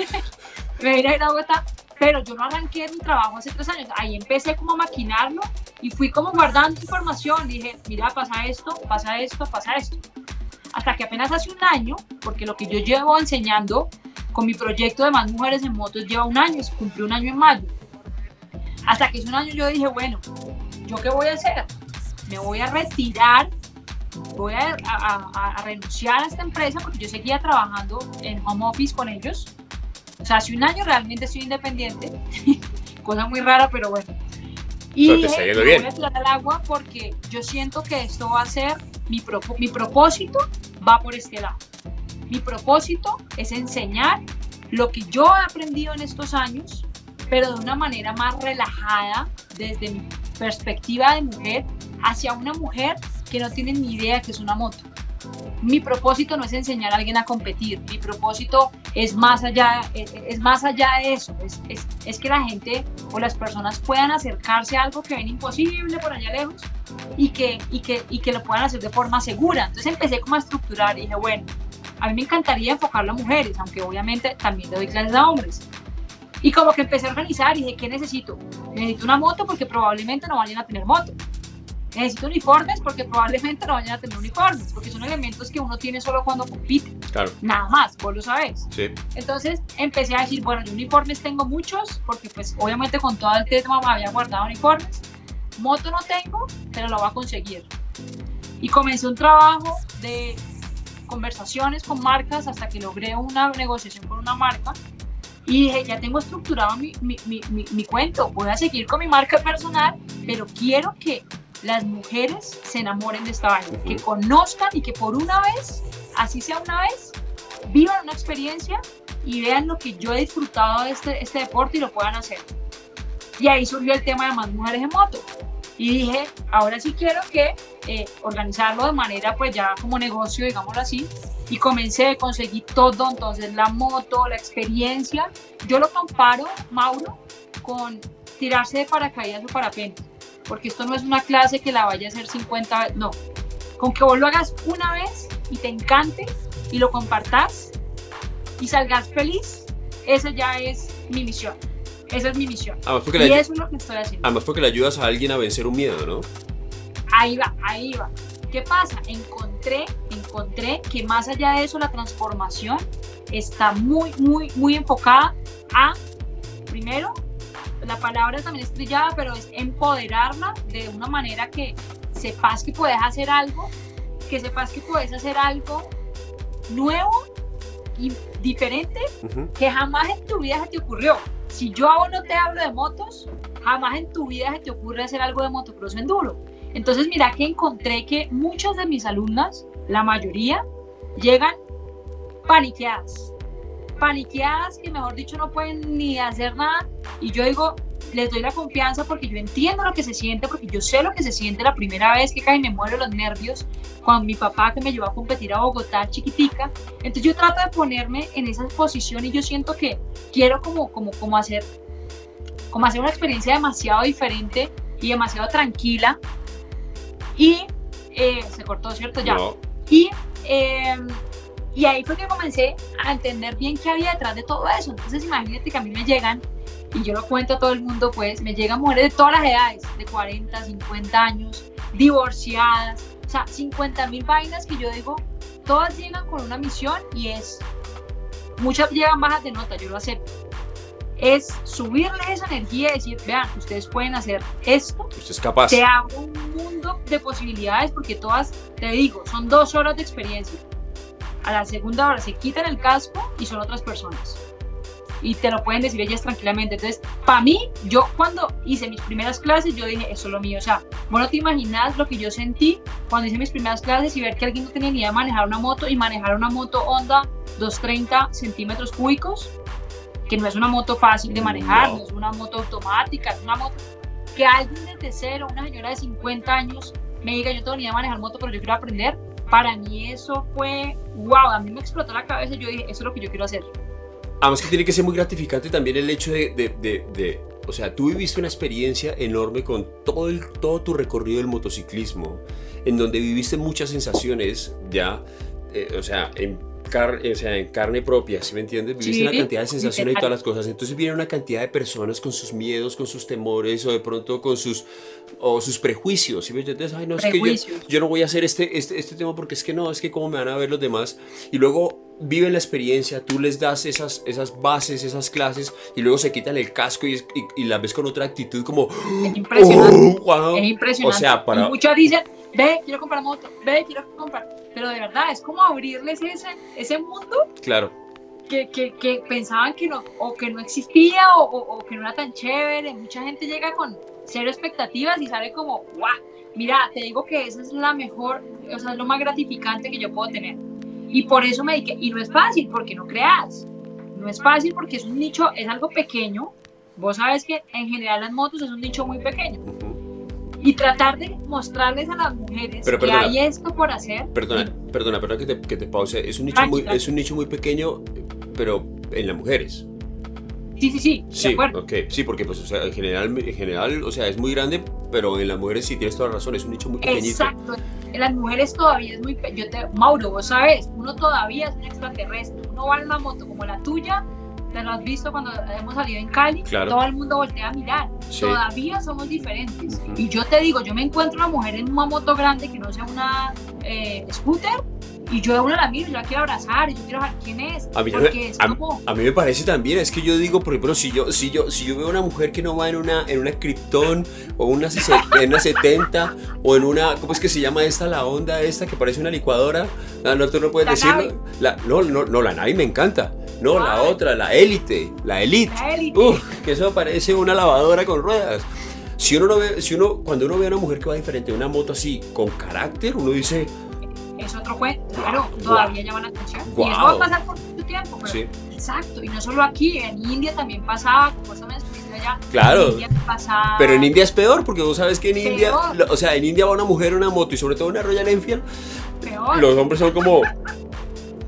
me vine a ir a Bogotá, pero yo no arranqué mi trabajo hace tres años. Ahí empecé como a maquinarlo y fui como guardando información. Dije, mira, pasa esto, pasa esto, pasa esto. Hasta que apenas hace un año, porque lo que yo llevo enseñando con mi proyecto de más mujeres en motos lleva un año, cumplió un año en mayo. Hasta que hace un año yo dije, bueno, ¿yo qué voy a hacer? Me voy a retirar, voy a, a renunciar a esta empresa porque yo seguía trabajando en home office con ellos o sea, hace un año realmente soy independiente, cosa muy rara, pero bueno. Y dije, voy a tirar al agua porque yo siento que esto va a ser, mi, mi propósito va por este lado. Mi propósito es enseñar lo que yo he aprendido en estos años, pero de una manera más relajada, desde mi perspectiva de mujer, hacia una mujer que no tiene ni idea que es una moto mi propósito no es enseñar a alguien a competir, mi propósito es más allá, es, más allá de eso, es, es, es, que la gente o las personas puedan acercarse a algo que ven imposible por allá lejos y que, y que, y que lo puedan hacer de forma segura. Entonces empecé como a estructurar y dije, bueno, a mí me encantaría enfocarlo a mujeres, aunque obviamente también le doy clases a hombres. Y como que empecé a organizar y dije, ¿qué necesito? Necesito una moto porque probablemente no vayan a tener moto necesito uniformes porque probablemente no vayan a tener uniformes, porque son elementos que uno tiene solo cuando compite. Claro. Nada más, vos lo sabes. Sí. Entonces empecé a decir, bueno, yo uniformes tengo muchos, porque pues obviamente con todo el tema me había guardado uniformes. Moto no tengo, pero lo voy a conseguir. Y comencé un trabajo de conversaciones con marcas hasta que logré una negociación con una marca. Y dije, ya tengo estructurado mi, mi, mi, mi, cuento, voy a seguir con mi marca personal, pero quiero que las mujeres se enamoren de esta vaina, que conozcan y que por una vez, así sea una vez, vivan una experiencia y vean lo que yo he disfrutado de este, este deporte y lo puedan hacer. Y ahí surgió el tema de más mujeres en moto. Y dije, ahora sí quiero que eh, organizarlo de manera pues ya como negocio, digámoslo así. Y comencé, a conseguir todo, entonces la moto, la experiencia. Yo lo comparo, Mauro, con tirarse de paracaídas o parapente porque esto no es una clase que la vaya a hacer 50 veces, no. Con que vos lo hagas una vez y te encante y lo compartas y salgas feliz, esa ya es mi misión. Esa es mi misión. y eso es lo que estoy haciendo. Además porque le ayudas a alguien a vencer un miedo, ¿no? Ahí va, ahí va. ¿Qué pasa? Encontré, encontré que más allá de eso la transformación está muy, muy, muy enfocada a, primero, la palabra también es trillada, pero es empoderarla de una manera que sepas que puedes hacer algo, que sepas que puedes hacer algo nuevo y diferente que jamás en tu vida se te ocurrió. Si yo aún no te hablo de motos, jamás en tu vida se te ocurre hacer algo de motocross enduro. Entonces mira que encontré que muchas de mis alumnas, la mayoría, llegan paniqueadas paniqueadas que mejor dicho no pueden ni hacer nada y yo digo, les doy la confianza porque yo entiendo lo que se siente, porque yo sé lo que se siente la primera vez que casi me muero los nervios con mi papá que me llevó a competir a Bogotá chiquitica. Entonces yo trato de ponerme en esa posición y yo siento que quiero como, como, como hacer como hacer una experiencia demasiado diferente y demasiado tranquila. Y eh, se cortó, ¿cierto? Ya. Y, em, y ahí fue que comencé a entender bien qué había detrás de todo eso. Entonces imagínate que a mí me llegan y yo lo cuento a todo el mundo, pues me llegan mujeres de todas las edades, de 40, 50 años, divorciadas, o sea, 50 mil vainas que yo digo, todas llegan con una misión y es, muchas llegan bajas de nota, yo lo acepto. Es subirles esa energía y decir, vean, ustedes pueden hacer esto. Usted es capaz. Te hago un mundo de posibilidades porque todas, te digo, son dos horas de experiencia. A la segunda hora se quitan el casco y son otras personas y te lo pueden decir ellas tranquilamente. Entonces, para mí, yo cuando hice mis primeras clases, yo dije, eso es lo mío. O sea, bueno, te imaginas lo que yo sentí cuando hice mis primeras clases y ver que alguien no tenía ni idea de manejar una moto y manejar una moto Honda 230 centímetros cúbicos, que no es una moto fácil de manejar, no, es una moto automática, es una moto que alguien desde cero, una señora de 50 años, me diga, yo tengo ni idea de manejar moto, pero yo quiero aprender. Para mí eso fue, wow, a mí me explotó la cabeza y yo dije, eso es lo que yo quiero hacer. Además que tiene que ser muy gratificante también el hecho de, de, de, o sea, tú viviste una experiencia enorme con todo, el, todo tu recorrido del motociclismo, en donde viviste muchas sensaciones ya, eh, o sea, en o sea, en carne propia, ¿sí me entiendes? Viviste una cantidad de sensaciones y todas las cosas. Entonces viene una cantidad de personas con sus miedos, con sus temores o de pronto con sus, o sus prejuicios, ¿sí me entiendes? Ay, no, es que yo, yo, no voy a hacer este, este, este tema porque es que no, es que cómo me van a ver los demás. Y luego viven la experiencia, tú les das esas, esas bases, esas clases y luego se quitan el casco y, y, las ves con otra actitud como... Es impresionante. Oh, es impresionante. O sea, para... muchos dicen, ve, quiero comprar moto, ve, quiero comprar pero de verdad es como abrirles ese, ese mundo. Claro. Que, que, que pensaban que no, o que no existía o, o, que no era tan chévere. Mucha gente llega con cero expectativas y sale como, guau, mira, te digo que esa es la mejor, o sea, es lo más gratificante que yo puedo tener. Y por eso me dije, y no es fácil, porque no creas. No es fácil porque es un nicho, es algo pequeño. Vos sabes que en general las motos es un nicho muy pequeño y tratar de mostrarles a las mujeres que hay esto por hacer. Perdona, perdona, perdona que te, que te pause. Es un, nicho muy, es un nicho muy pequeño, pero en las mujeres. Sí, sí, sí, sí, de acuerdo. Okay. Sí, porque pues, o sea, en general, en general, o sea, es muy grande, pero en las mujeres sí tienes toda la razón, es un nicho muy pequeñito. Exacto. En las mujeres todavía es muy... Yo te, Mauro, vos sabes, uno todavía es un extraterrestre. Uno va en una moto como la tuya te lo has visto cuando hemos salido en Cali, todo el mundo voltea a mirar. Todavía somos diferentes. Y yo te digo, yo me encuentro una mujer en una moto grande que no sea una eh, scooter y yo de una la miro, yo la quiero abrazar, yo quiero saber quién es. A mí, a, mí me parece también, es que yo digo, por ejemplo, si yo, si yo, si yo veo una mujer que no va en una, en una Krypton o una, en una 70 o en una, ¿cómo es que se llama esta, la onda esta que parece una licuadora? No, no tú no puedes decirlo. La, no, no, no, la nave me encanta. No, la otra, la élite, la elite. Uf, que eso parece una lavadora con ruedas. Si uno, no ve, si uno, cuando uno ve a una mujer que va diferente, una moto así, con carácter, uno dice, es otro cuento, pero todavía llaman la atención. Y eso va a pasar por mucho tiempo. Pero, sí. Exacto, y no solo aquí, en India también pasaba, como eso me allá. Claro. En pasaba... Pero en India es peor, porque vos sabes que en India, o sea, en India va una mujer en una moto y sobre todo una Royal Enfield. Peor. Los hombres son como.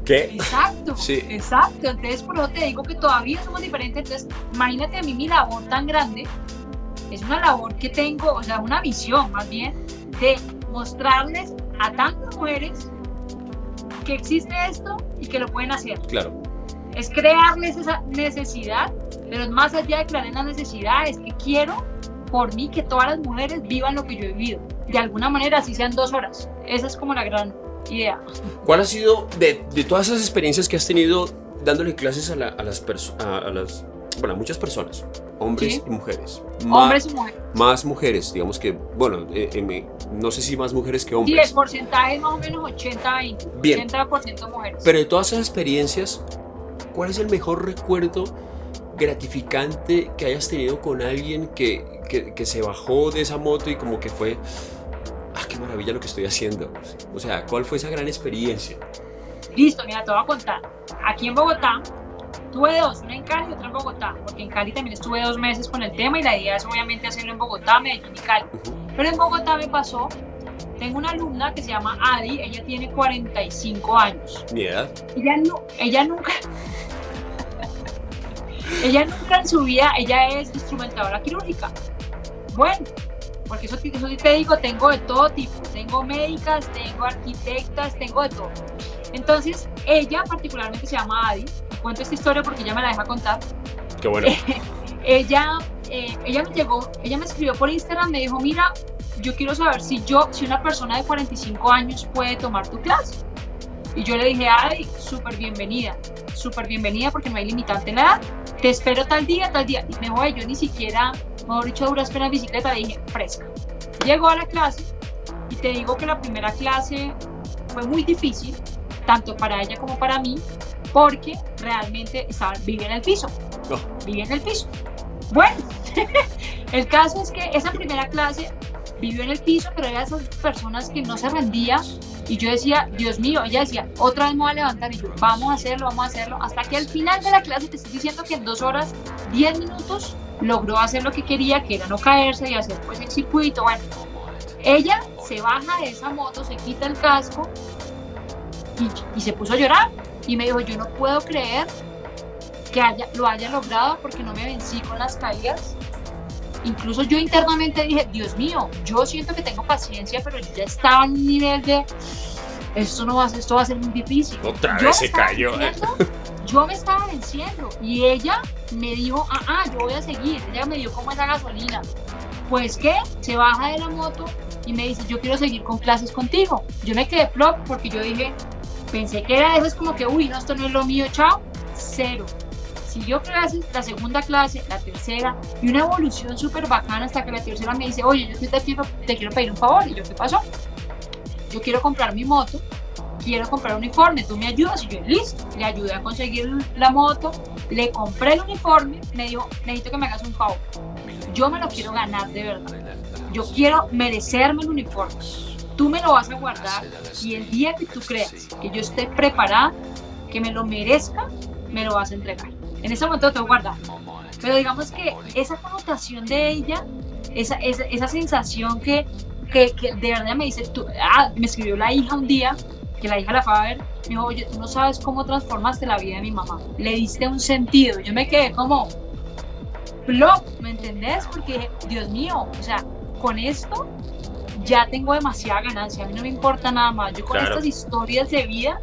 ¿Qué? Exacto, sí. exacto. Entonces, por eso te digo que todavía somos diferentes. Entonces, imagínate a mí mi labor tan grande. Es una labor que tengo, o sea, una visión más bien, de mostrarles a tantas mujeres que existe esto y que lo pueden hacer. Claro. Es crearles esa necesidad, pero más allá de crear la necesidad, es que quiero por mí que todas las mujeres vivan lo que yo he vivido. De alguna manera, así sean dos horas. Esa es como la gran idea. ¿Cuál ha sido, de, de todas esas experiencias que has tenido dándole clases a, a las, a, a las bueno, muchas personas, hombres y mujeres. Hombres y mujeres. Más mujeres, digamos que, bueno, eh, no sé si más mujeres que hombres. Sí, el porcentaje es más o menos 80-20. 80% mujeres. Pero de todas esas experiencias, ¿cuál es el mejor recuerdo gratificante que hayas tenido con alguien que, que, que se bajó de esa moto y como que fue, ah, qué maravilla lo que estoy haciendo? O sea, ¿cuál fue esa gran experiencia? Listo, mira, te voy a contar. Aquí en Bogotá Tuve dos, una en Cali y otra en Bogotá, porque en Cali también estuve dos meses con el tema y la idea es obviamente hacerlo en Bogotá, Medellín y Cali. Pero en Bogotá me pasó, tengo una alumna que se llama Adi, ella tiene 45 años. ¿Mi edad? Ella, no, ella nunca... ella nunca en su vida, ella es instrumentadora quirúrgica. Bueno, porque eso, eso sí te digo, tengo de todo tipo, tengo médicas, tengo arquitectas, tengo de todo. Entonces, ella particularmente se llama Adi, cuento esta historia porque ella me la deja contar. Qué bueno. ella, eh, ella me llegó, ella me escribió por Instagram, me dijo, mira, yo quiero saber si yo, si una persona de 45 años puede tomar tu clase. Y yo le dije, Adi, súper bienvenida, súper bienvenida porque no hay limitante en la edad. Te espero tal día, tal día. Y me voy, yo ni siquiera, mejor dicho, duras penas bicicleta, le dije, fresca. Llegó a la clase y te digo que la primera clase fue muy difícil, tanto para ella como para mí, porque realmente estaba, vive en el piso. Vive en el piso. Bueno, el caso es que esa primera clase vivió en el piso, pero era esas personas que no se rendía y yo decía, Dios mío, ella decía, otra vez me voy a levantar y yo, vamos a hacerlo, vamos a hacerlo, hasta que al final de la clase te estoy diciendo que en dos horas, diez minutos, logró hacer lo que quería, que era no caerse y hacer pues el circuito, bueno, ella se baja de esa moto, se quita el casco y, y se puso a llorar y me dijo, yo no puedo creer que haya, lo haya logrado porque no me vencí con las caídas. Incluso yo internamente dije, Dios mío, yo siento que tengo paciencia, pero yo ya estaba en un nivel de, esto no va esto va a ser muy difícil. Otra vez se cayó. Yo me estaba venciendo y ella me dijo, ah, ah, yo voy a seguir. Ella me dio como esa gasolina. Pues que se baja de la moto y me dice, yo quiero seguir con clases contigo. Yo me quedé flop porque yo dije, pensé que era eso, es como que, uy, no, esto no es lo mío, chao, cero. Siguió clases, la segunda clase, la tercera, y una evolución súper bacana hasta que la tercera me dice, oye, yo te quiero, te quiero pedir un favor. Y yo, ¿qué pasó? Yo quiero comprar mi moto, quiero comprar un uniforme, tú me ayudas. Y yo, listo, le ayudé a conseguir la moto, le compré el uniforme, me dijo, necesito que me hagas un favor. Yo me lo quiero ganar de verdad. Yo quiero merecerme el uniforme tú me lo vas a guardar y el día que tú creas que yo esté preparada, que me lo merezca, me lo vas a entregar. En ese momento lo tengo guardado. Pero digamos que esa connotación de ella, esa, esa, esa sensación que, que, que, de verdad me dice, tú, ah, me escribió la hija un día, que la hija la fue a ver, me dijo, oye, tú no sabes cómo transformaste la vida de mi mamá. Le diste un sentido. Yo me quedé como, flop, ¿me entendés? Porque, Dios mío, o sea, con esto ya tengo demasiada ganancia, a mí no me importa nada más. Yo con estas historias de vida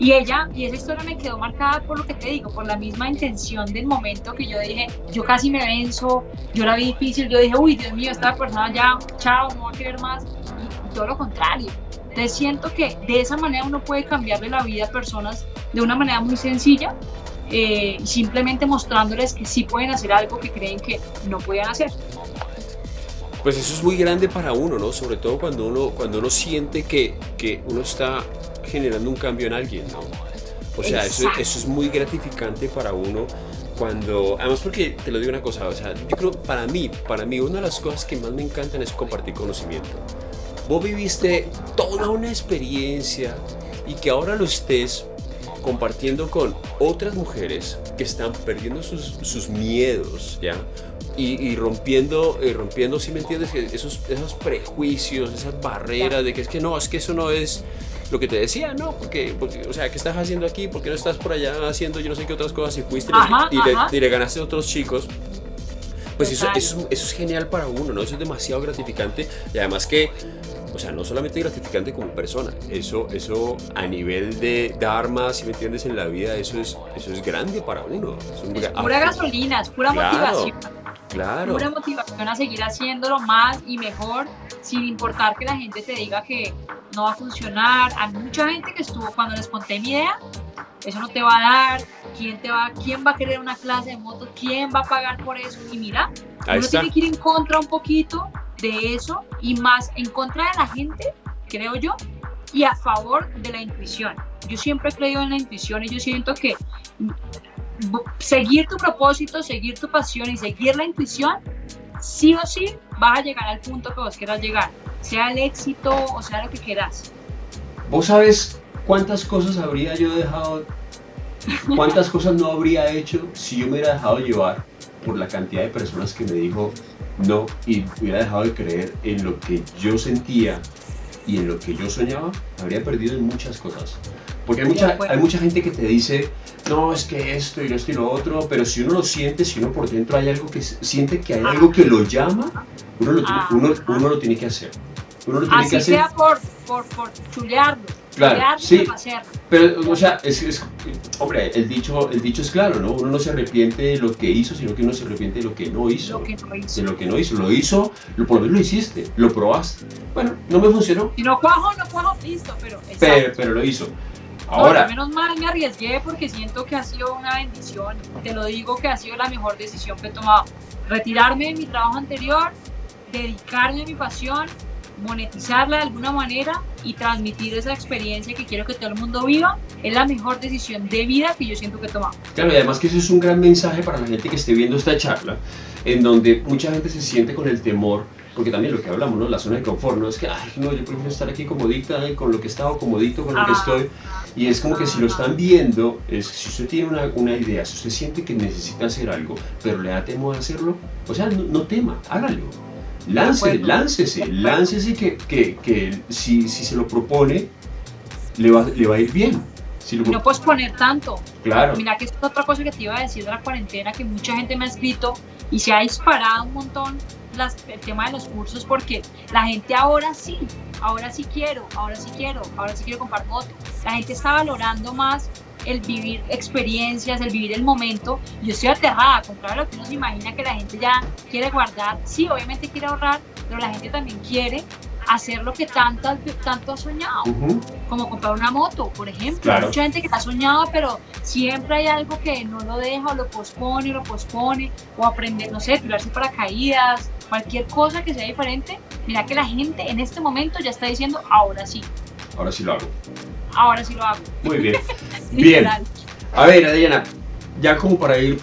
y ella, y esa historia me quedó marcada por lo que te digo, por la misma intención del momento que yo dije, yo casi me venzo, yo la vi difícil, yo dije, uy, Dios mío, esta persona ya, chao, no va a querer más, y, todo lo contrario. Entonces siento que de esa manera uno puede cambiarle la vida a personas de una manera muy sencilla, eh, simplemente mostrándoles que sí pueden hacer algo que creen que no pueden hacer pues eso es muy grande para uno, ¿no? Sobre todo cuando uno, cuando uno siente que, que uno está generando un cambio en alguien, ¿no? O sea, eso, eso, es muy gratificante para uno cuando, además porque te lo digo una cosa, o sea, yo creo, para mí, para mí una de las cosas que más me encantan es compartir conocimiento. Vos viviste toda una experiencia y que ahora lo estés compartiendo con otras mujeres que están perdiendo sus, sus miedos, ¿ya? Y, rompiendo, y rompiendo, si me entiendes, esos, esos prejuicios, esas barreras de que es que no, es que eso no es lo que te decía, ¿no? Porque, porque, o sea, ¿qué estás haciendo aquí? ¿Por qué no estás por allá haciendo yo no sé qué otras cosas y fuiste y, Le, ganaste a otros chicos? Pues eso, eso, eso, es genial para uno, ¿no? Eso es demasiado gratificante y además que, o sea, no solamente gratificante como persona, eso, eso a nivel de, de armas, si me entiendes, en la vida, eso es, eso es grande para uno. Es, pura gasolina, es pura motivación. Claro. Pura motivación a seguir haciéndolo más y mejor, sin importar que la gente te diga que no va a funcionar. Hay mucha gente que estuvo cuando les conté mi idea, eso no te va a dar, quién te va, quién va a querer una clase de moto, quién va a pagar por eso. Y mira, uno tiene que ir en contra un poquito de eso y más en contra de la gente, creo yo, y a favor de la intuición. Yo siempre he creído en la intuición y yo siento que seguir tu propósito, seguir tu pasión y seguir la intuición, sí o sí vas a llegar al punto que vos quieras llegar, sea el éxito o sea lo que quieras. ¿Vos sabes cuántas cosas habría yo dejado ¿Cuántas cosas no habría hecho si yo me hubiera dejado llevar por la cantidad de personas que me dijo no y hubiera dejado de creer en lo que yo sentía y en lo que yo soñaba? Habría perdido en muchas cosas. Porque hay mucha, hay mucha gente que te dice, no, es que esto y esto y lo otro, pero si uno lo siente, si uno por dentro hay algo que siente que hay algo que lo llama, uno lo, tiene, uno, uno lo tiene que hacer. Uno lo tiene Así que hacer. sea por, por, por chulearlo. Claro, chulearlo sí. Pero, o sea, es, es- hombre, el dicho, el dicho es claro, ¿no? Uno no se arrepiente de lo que hizo, sino que uno se arrepiente de lo que no hizo. Lo que no hizo. De lo que no hizo. Lo hizo, lo, por lo menos lo hiciste, lo probaste. Bueno, no me funcionó, Si no cuajo, no cuajo, listo, pero. exacto. pero, pero lo hizo. No, Ahora, yo menos mal me arriesgué porque siento que ha sido una bendición. Te lo digo que ha sido la mejor decisión que he tomado. Retirarme de mi trabajo anterior, dedicarme a mi pasión, monetizarla de alguna manera y transmitir esa experiencia que quiero que todo el mundo viva, es la mejor decisión de vida que yo siento que he tomado. Claro, y además que eso es un gran mensaje para la gente que esté viendo esta charla, en donde mucha gente se siente con el temor, porque también lo que hablamos, ¿no? La zona de confort, ¿no? Es que, ay, no, yo prefiero estar aquí comodita, eh, con lo que he estado comodito, con lo que Ah. estoy. Y es como que si lo están viendo, es, si usted tiene una, una idea, si usted siente que necesita hacer algo, pero le da temor hacerlo, o sea, no, no tema, hágalo. Acuerdo. láncese, láncese que, que, que si, si se lo propone, le va, le va a ir bien. Si lo, no posponer tanto. claro. Mira que es otra cosa que te iba a decir de la cuarentena, que mucha gente me ha escrito y se ha disparado un montón las- el tema de los cursos porque la gente ahora sí, ahora sí quiero, ahora sí quiero, ahora sí quiero comprar moto. La gente está valorando más el vivir experiencias, el vivir el momento. Yo estoy aterrada, contrario a lo que uno se imagina que la gente ya quiere guardar. Sí, obviamente quiere ahorrar, pero la gente también quiere hacer lo que tanto, tanto ha soñado Ujú. como comprar una moto, por ejemplo. Claro. Hay mucha gente que la ha soñado, pero siempre hay algo que no lo deja o lo pospone o lo pospone, o aprender, no sé, tirarse paracaídas, cualquier cosa que sea diferente. Mira que la gente en este momento ya está diciendo, ahora sí, Ahora sí lo hago. ahora sí lo hago. Muy bien. Bien. A ver, Adriana, ya como para ir,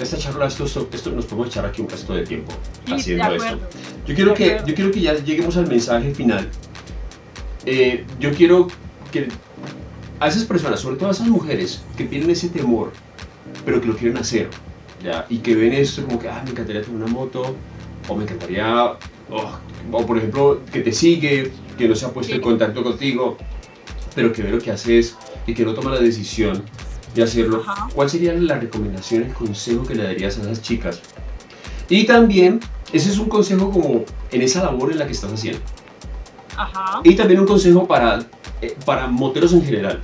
esta charla, esto, esto, esto nos podemos echar aquí un resto de tiempo Sí, de haciendo esto. Yo quiero, De que, acuerdo. yo quiero que ya lleguemos al mensaje final. Eh, yo quiero que a esas personas, sobre todo a esas mujeres que tienen ese temor, pero que lo quieren hacer, ¿ya? y que ven esto como que, ah, me encantaría tener una moto, o me encantaría, oh, o por ejemplo, que te sigue, que no se ha puesto en contacto contigo, pero que ve lo que haces y que no toma la decisión de hacerlo. Ajá. ¿Cuál sería la recomendación, el consejo que le darías a esas chicas? Y también, ese es un consejo como en esa labor en la que estás haciendo. Ajá. Y también un consejo para, eh, para moteros en general.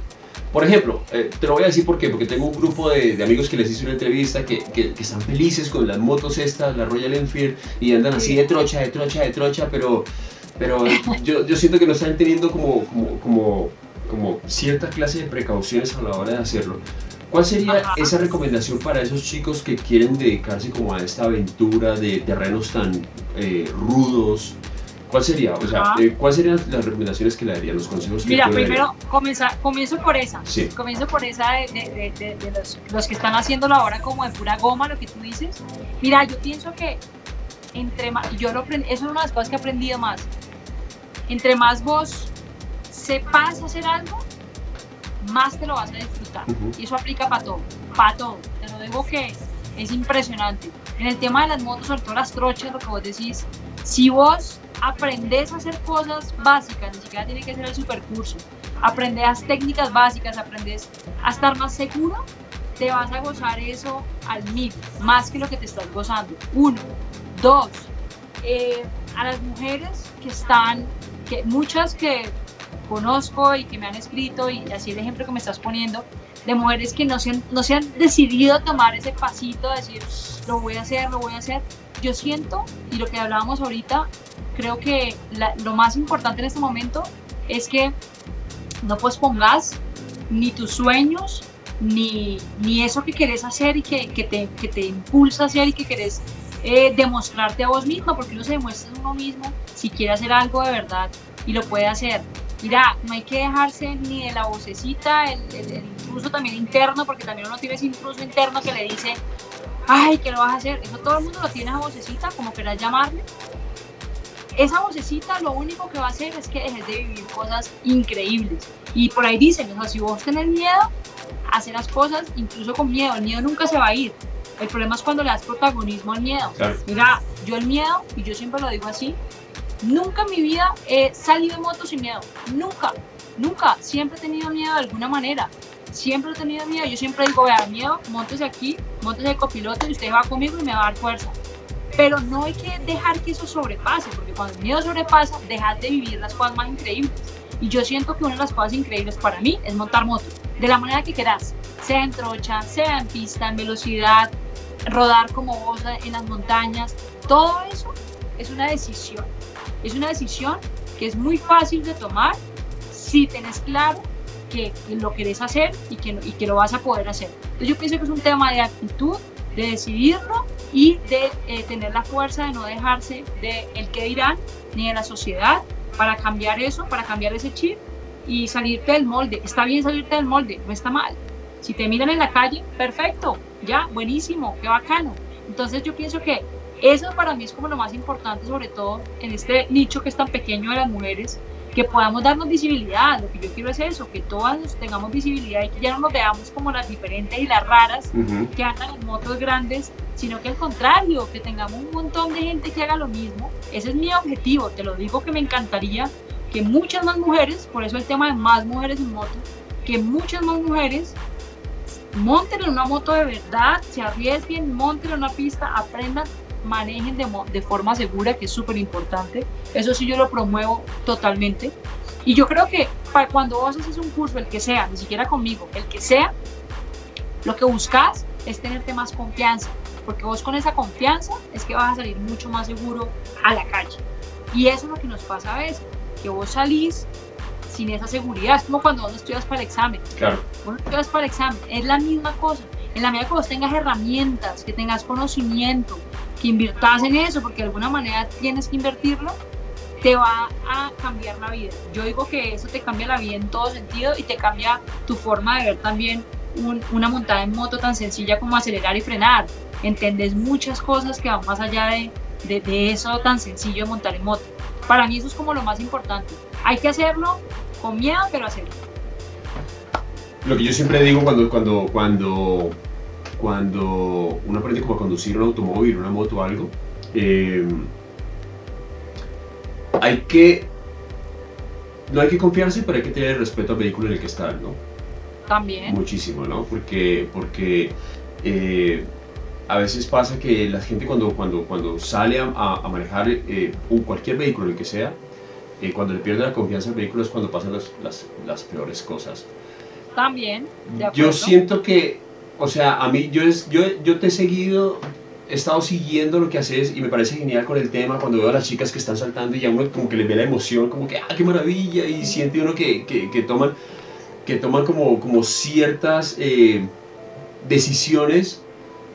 Por ejemplo, eh, te lo voy a decir por qué, porque tengo un grupo de, de amigos que les hice una entrevista que, que, que están felices con las motos estas, la Royal Enfield, y andan así de trocha, de trocha, de trocha, pero, pero yo, yo siento que no están teniendo como, como, como, como cierta clase de precauciones a la hora de hacerlo. ¿Cuál sería Ajá. esa recomendación para esos chicos que quieren dedicarse como a esta aventura de terrenos tan eh, rudos? ¿Cuál sería? O sea, eh, ¿cuáles serían las recomendaciones que le darían, los consejos que Mira, le primero comienza, comienzo por esa. Sí. Comienzo por esa de, de- de- de- los, los que están haciéndolo ahora como de pura goma, lo que tú dices. Mira, yo pienso que entre más, yo lo aprendí, eso es una de las cosas que he aprendido más. Entre más vos sepas hacer algo, más te lo vas a disfrutar. Ujú. Y eso aplica para todo, para todo. Te lo digo que es impresionante. En el tema de las motos, sobre todo las trochas, lo que vos decís, si vos aprendes a hacer cosas básicas, ni siquiera tiene que ser el supercurso, aprendes técnicas básicas, aprendes a estar más seguro, te vas a gozar eso al mil, más que lo que te estás gozando. Uno. Dos. eh, a las mujeres que están, que muchas que conozco y que me han escrito, y así el ejemplo que me estás poniendo, de mujeres que no se han, no se han decidido tomar ese pasito, de decir, lo voy a hacer, lo voy a hacer. Yo siento, y lo que hablábamos ahorita, creo que lo más importante en este momento es que no pospongas ni tus sueños, ni, ni eso que querés hacer y que, que te, que te impulsa a hacer y que querés eh, demostrarte a vos mismo, porque uno se demuestra a uno mismo si quiere hacer algo de verdad y lo puede hacer. Mira, no hay que dejarse ni de la vocecita, el, el- el intruso también interno, porque también uno tiene ese intruso interno que le dice, ay, ¿qué lo vas a hacer? Eso todo el mundo lo tiene esa vocecita, como quieras llamarle. Esa vocecita lo único que va a hacer es que dejes de vivir cosas increíbles. Y por ahí dicen, o sea, si vos tenés miedo, hacer las cosas incluso con miedo. El miedo nunca se va a ir. El problema es cuando le das protagonismo al miedo. Mira, yo el miedo, y yo siempre lo digo así, nunca en mi vida he salido en moto sin miedo. Nunca, nunca. Siempre he tenido miedo de alguna manera. Siempre he tenido miedo. Yo siempre digo, vea, miedo, montese aquí, montese de copiloto y usted va conmigo y me va a dar fuerza. Pero no hay que dejar que eso sobrepase, porque cuando el miedo sobrepasa, dejas de vivir las cosas más increíbles. Y yo siento que una de las cosas increíbles para mí es montar moto, de la manera que quieras, sea en trocha, sea en pista, en velocidad, rodar como vos en las montañas. Todo eso es una decisión. Es una decisión que es muy fácil de tomar si tenés claro que, lo querés hacer y que, y que lo vas a poder hacer. Entonces yo pienso que es un tema de actitud, de decidirlo y de eh, tener la fuerza de no dejarse de el que dirán ni de la sociedad para cambiar eso, para cambiar ese chip y salirte del molde. Está bien salirte del molde, no está mal. Si te miran en la calle, perfecto, ya, buenísimo, qué bacano. Entonces yo pienso que eso para mí es como lo más importante, sobre todo en este nicho que es tan pequeño de las mujeres, que podamos darnos visibilidad. Lo que yo quiero es eso, que todas tengamos visibilidad y que ya no nos veamos como las diferentes y las raras que andan en motos grandes, sino que al contrario, que tengamos un montón de gente que haga lo mismo. Ese es mi objetivo, te lo digo que me encantaría que muchas más mujeres, por eso el tema de más mujeres en moto, que muchas más mujeres monten en una moto de verdad, se arriesguen, monten en una pista, aprendan manejen de, de forma segura, que es súper importante. Eso sí yo lo promuevo totalmente. Y yo creo que para cuando vos haces un curso, el que sea, ni siquiera conmigo, el que sea, lo que buscas es tenerte más confianza, porque vos con esa confianza es que vas a salir mucho más seguro a la calle. Y eso es lo que nos pasa a veces, que vos salís sin esa seguridad. Es como cuando vos estudias para el examen. Claro. Vos estudias para el examen, es la misma cosa. En la medida que vos tengas herramientas, que tengas conocimiento, que inviertas en eso, porque de alguna manera tienes que invertirlo, te va a cambiar la vida. Yo digo que eso te cambia la vida en todo sentido y te cambia tu forma de ver también una montada en moto tan sencilla como acelerar y frenar. Entendés muchas cosas que van más allá de, de, eso tan sencillo de montar en moto. Para mí eso es como lo más importante. Hay que hacerlo con miedo, pero hacerlo. Lo que yo siempre digo cuando, cuando, cuando cuando uno aprende como a conducir un automóvil, una moto o algo, eh, hay que, no hay que confiarse, pero hay que tener respeto al vehículo en el que está, ¿no? También. Muchísimo, ¿no? Porque, porque eh, a veces pasa que la gente cuando, cuando, cuando sale a, a manejar eh, cualquier vehículo, el que sea, cuando le pierde la confianza al vehículo es cuando pasan las, las, las peores cosas. También. Yo siento que o sea, a mí, yo, yo, yo te he seguido, he estado siguiendo lo que haces y me parece genial con el tema cuando veo a las chicas que están saltando y ya uno como que les ve la emoción, como que, ah, qué maravilla, y siente uno que, que, que toman, que toman como, como ciertas eh, decisiones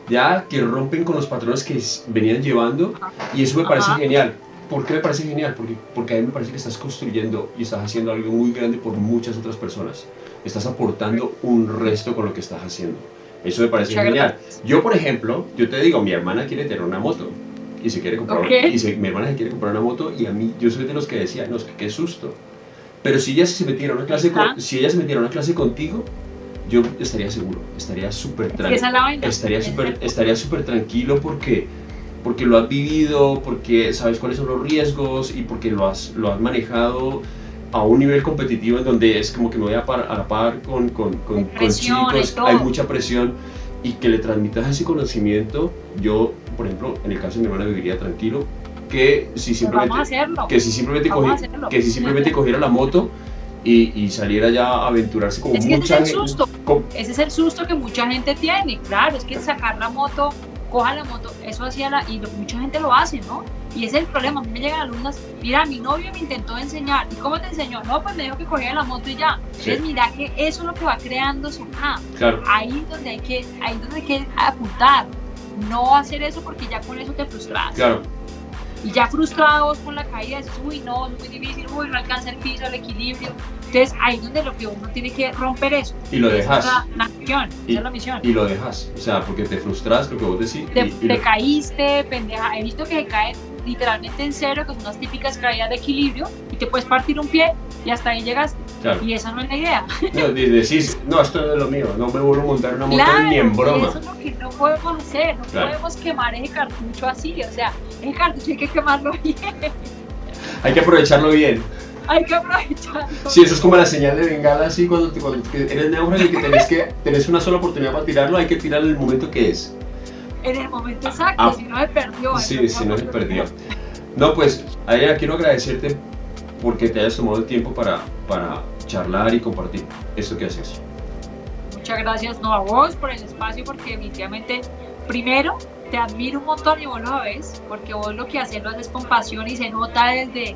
ya que rompen con los patrones que venían llevando y eso me parece genial. ¿Por qué me parece genial? Porque, porque a mí me parece que estás construyendo y estás haciendo algo muy grande por muchas otras personas. Estás aportando un resto con lo que estás haciendo. Eso me parece genial. Yo, por ejemplo, yo te digo, mi hermana quiere tener una moto y se quiere comprar y mi hermana se quiere comprar una moto y a mí yo soy de los que decía, no, es que qué susto. Pero si ella se metiera una clase si ella se metiera una clase contigo, yo estaría seguro, estaría súper tranquilo. Estaría súper estaría súper tranquilo porque porque lo has vivido, porque sabes cuáles son los riesgos y porque lo has lo has manejado a un nivel competitivo en donde es como que me voy a, par, a la par con, con, con, chicos, hay mucha presión y que le transmitas ese conocimiento, yo, por ejemplo, en el caso de mi hermana viviría tranquilo, que si pues simplemente, que si simplemente, que si simplemente cogiera la moto y, y, saliera ya a aventurarse con mucha ese Ese es el susto que mucha gente tiene, claro, es que sacar la moto, coja la moto, eso hacía la, y mucha gente lo hace, ¿no? Y ese es el problema. A mí me llegan alumnas, mira, mi novio me intentó enseñar. ¿Y cómo te enseñó? No, pues me dijo que cogía la moto y ya. Entonces, mira que eso es lo que va creando su Claro. Ahí donde hay que, ahí donde hay que apuntar. No hacer eso porque ya con eso te frustras. Claro. Y ya frustrados con la caída, dices, uy, no, es muy difícil, uy, no alcanza el piso, el equilibrio. Entonces ahí es donde lo que uno tiene que romper eso. Y lo dejas. Esa es la, misión, y, es la misión. Y lo dejas. O sea, porque te frustras, lo que vos decís. Te, caíste, pendeja. He visto que se caen literalmente en cero, que son las típicas caídas de equilibrio, y te puedes partir un pie y hasta ahí llegaste. Y esa no es la idea. No, decís, no, esto no es lo mío, no me vuelvo a montar una moto ni en broma. Eso es lo que no podemos hacer, no podemos quemar ese cartucho así, o sea, ese cartucho hay que quemarlo bien. Hay que aprovecharlo bien. Hay que aprovecharlo. Sí, eso es como la señal de bengala, así cuando, cuando eres náufrago y que tenés, que tenés una sola oportunidad para tirarlo, hay que tirarlo en el momento que es. En el momento exacto, ah, si no se perdió. Sí, si no se perdió. No, pues, Adriana, quiero agradecerte porque te hayas tomado el tiempo para, para charlar y compartir esto que haces. Muchas gracias, no a vos por el espacio, porque definitivamente, primero, te admiro un montón y vos lo ves, porque vos lo que haces lo haces con pasión y se nota desde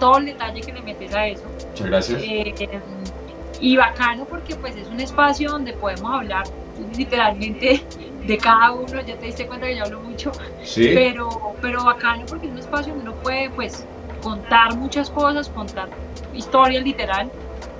todo el detalle que le metes a eso. Muchas gracias. Eh, y bacano porque pues es un espacio donde podemos hablar literalmente de cada uno, ya te diste cuenta que yo hablo mucho, ¿Sí? pero, pero bacano porque es un espacio donde uno puede pues contar muchas cosas, contar historias literal,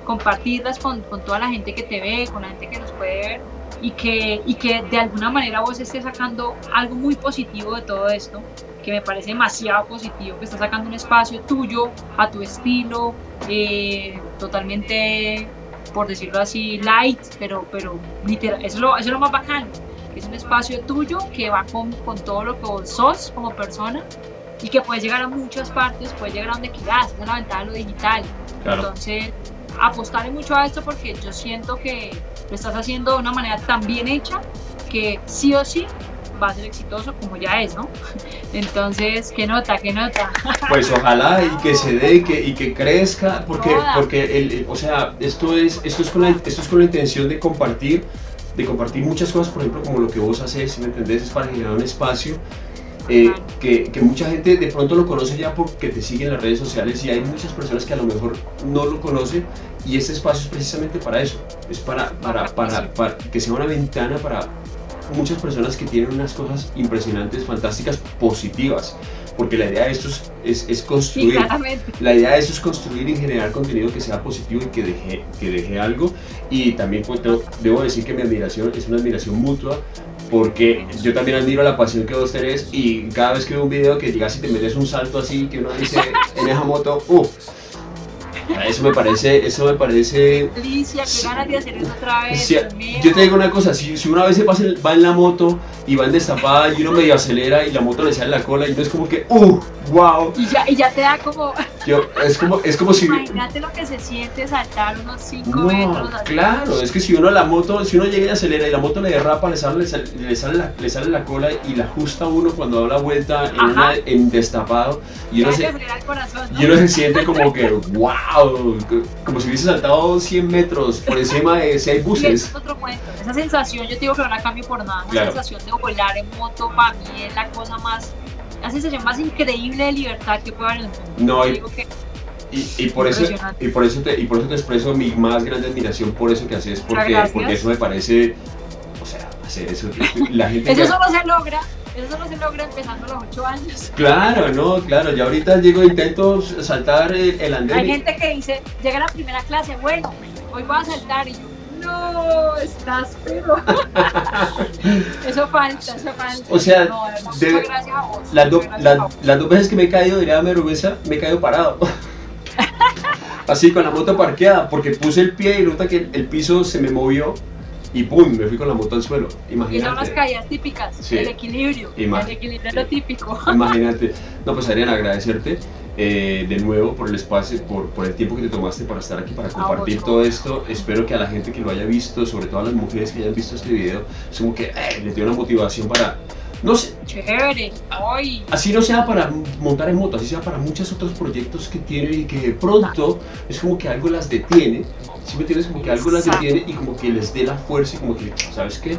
compartirlas con, con, toda la gente que te ve, con la gente que nos puede ver y que, y que de alguna manera vos estés sacando algo muy positivo de todo esto, que me parece demasiado positivo, que estás sacando un espacio tuyo, a tu estilo, eh, totalmente, por decirlo así, light, pero, pero literal, eso es lo, eso es lo más bacano, es un espacio tuyo que va con, con todo lo que vos sos como persona y que puedes llegar a muchas partes, puedes llegar a donde quieras, es la ventaja de lo digital. Entonces, apostarle mucho a esto porque yo siento que lo estás haciendo de una manera tan bien hecha que sí o sí va a ser exitoso como ya es, ¿no? Entonces, ¿qué nota? ¿Qué nota? Pues ojalá y que se dé y que, y que crezca, porque, porque el, o sea, esto es, esto, es con la, esto es con la intención de compartir, de compartir muchas cosas, por ejemplo, como lo que vos haces, si me entendés, es para generar un espacio eh, que, que, mucha gente de pronto lo conoce ya porque te sigue en las redes sociales y hay muchas personas que a lo mejor no lo conocen y este espacio es precisamente para eso, es para, para, para, para que sea una ventana para muchas personas que tienen unas cosas impresionantes, fantásticas, positivas porque la idea de esto es, es, construir. la idea de esto es construir y generar contenido que sea positivo y que deje, que deje algo. Y también pues, debo decir que mi admiración es una admiración mutua porque yo también admiro la pasión que vos tenés y cada vez que veo un video que llegas y te metes un salto así, que uno dice en esa moto, uff, eso me parece, eso me parece... Delicia, qué ganas de hacer eso otra vez. yo te digo una cosa, si, si una vez se pasa, va en la moto y va en destapada y uno medio acelera y la moto le sale la cola y no es como que, ¡uh! ¡Wow! Y ya, y ya te da como... Yo, es como, es como si... Imagínate lo que se siente saltar unos 5 metros. Claro, es que si uno la moto, si uno llega y acelera y la moto le derrapa, le sale, le sale, la, le sale la cola y la ajusta uno cuando da la vuelta en, una, en destapado y uno, se, y uno se siente como que, ¡wow! Como si hubiese saltado 100 metros por encima de 6 buses. es otro cuento. Esa sensación, yo te digo que no la cambio por nada. La sensación de volar en moto para mí es la cosa más la sensación más increíble de libertad que puede haber en el mundo. No, y, y, por eso, y, por eso te, y por eso te expreso mi más grande admiración por eso que haces, porque, porque eso me parece, o sea, hacer eso, la gente... eso solo se logra eso solo se logra empezando a los 8 años. Claro, no, claro. Yo ahorita llego, intento saltar el, el andén. Hay gente que dice, llega a la primera clase, bueno, hoy voy a saltar y yo, no, estás pero. eso falta, eso falta. O sea, gracias a vos. Las, dos veces que me he caído, diría me vergüenza, me he caído parado. Así con la moto parqueada, porque puse el pie y nota que el piso se me movió y ¡pum! me fui con la moto al suelo. Imagínate. Y son las caídas típicas, el equilibrio. el equilibrio es lo típico. Imagínate. No, pues Adriana, agradecerte eh, de nuevo por el espacio, por, por, el tiempo que te tomaste para estar aquí, para compartir todo esto. Espero que a la gente que lo haya visto, sobre todo a las mujeres que hayan visto este video, es como que eh, les dio una motivación para no sé. Chévere. Así no sea para montar en moto, así sea para muchos otros proyectos que tienen y que de pronto es como que algo las detiene. Si me tienes como que algo las detiene y como que les dé la fuerza y como que, ¿sabes qué?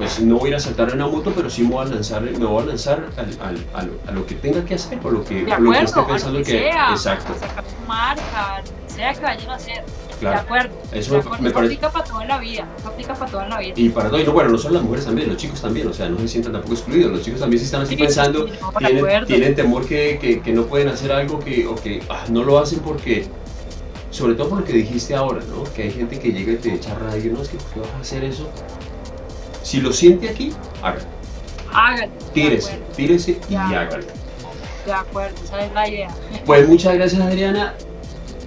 Pues no voy a ir a saltar en una moto, pero sí me voy a lanzar, me voy a, lanzar al, a lo que tenga que hacer, por lo que, por lo que esté pensando que, que, Exacto. Sacar tu marca, sea que vayan a hacer. De acuerdo. Eso Me, aplica para toda la vida. aplica para toda la vida. Y para todo. Y no, bueno, no son las mujeres también, los chicos también. O sea, no se sientan tampoco excluidos. Los chicos también si están así pensando, tienen, tienen, temor que, que, que, no pueden hacer algo que, o que ah, no lo hacen porque. Sobre todo por lo que dijiste ahora, ¿no? Que hay gente que llega y te echa radio, no es que ¿por qué vas a hacer eso? Si lo siente aquí, hágalo. Hágalo. Tírese, tírese y hágalo. De acuerdo, esa es la idea. Pues muchas gracias Adriana.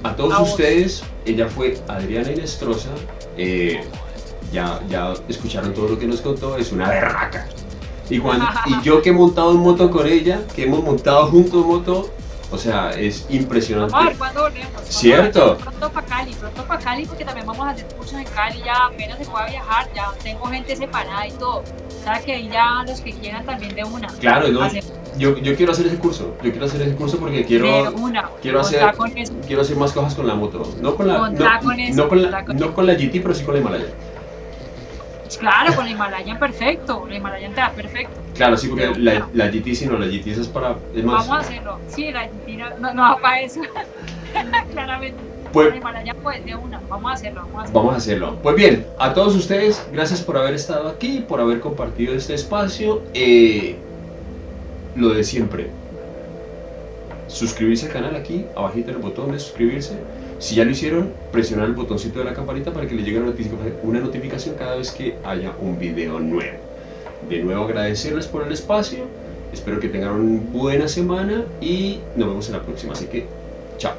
A todos A vos. ustedes, ella fue Adriana Inestrosa. Eh, ya, ya escucharon todo lo que nos contó, es una berraca. Y, cuando, y yo que he montado en moto con ella, que hemos montado juntos moto, o sea, es impresionante. Vamos a ver cuándo volvemos. Cierto. Pronto para Cali, pronto para Cali porque también vamos a hacer cursos en Cali, ya apenas se pueda viajar, ya tengo gente separada y todo. O sea que ahí ya los que quieran también de una. Claro, no, yo, yo quiero hacer ese curso, yo quiero hacer ese curso porque quiero, una. quiero hacer- quiero hacer más cosas con la moto. No con la, no, con eso, no con la, con no con la GT, pero sí con la Himalaya. Pues Claro, con la Himalayan perfecto, la Himalayan te da perfecto. Claro, sí, porque la, la GT sí no, la GT es para... Es más, Vamos a hacerlo. Sí, la Argentina no, no va para eso. Claramente. Pues- la Himalayan pues de una. Vamos a hacerlo, vamos a hacerlo. Vamos a hacerlo. Pues bien, a todos ustedes, gracias por haber estado aquí, por haber compartido este espacio. Eh, lo de siempre. Suscribirse al canal aquí, abajito en el botón de suscribirse. Si ya lo hicieron, presionar el botoncito de la campanita para que le llegue una notificación, una notificación cada vez que haya un video nuevo. De nuevo agradecerles por el espacio, espero que tengan una buena semana y nos vemos en la próxima, así que chao.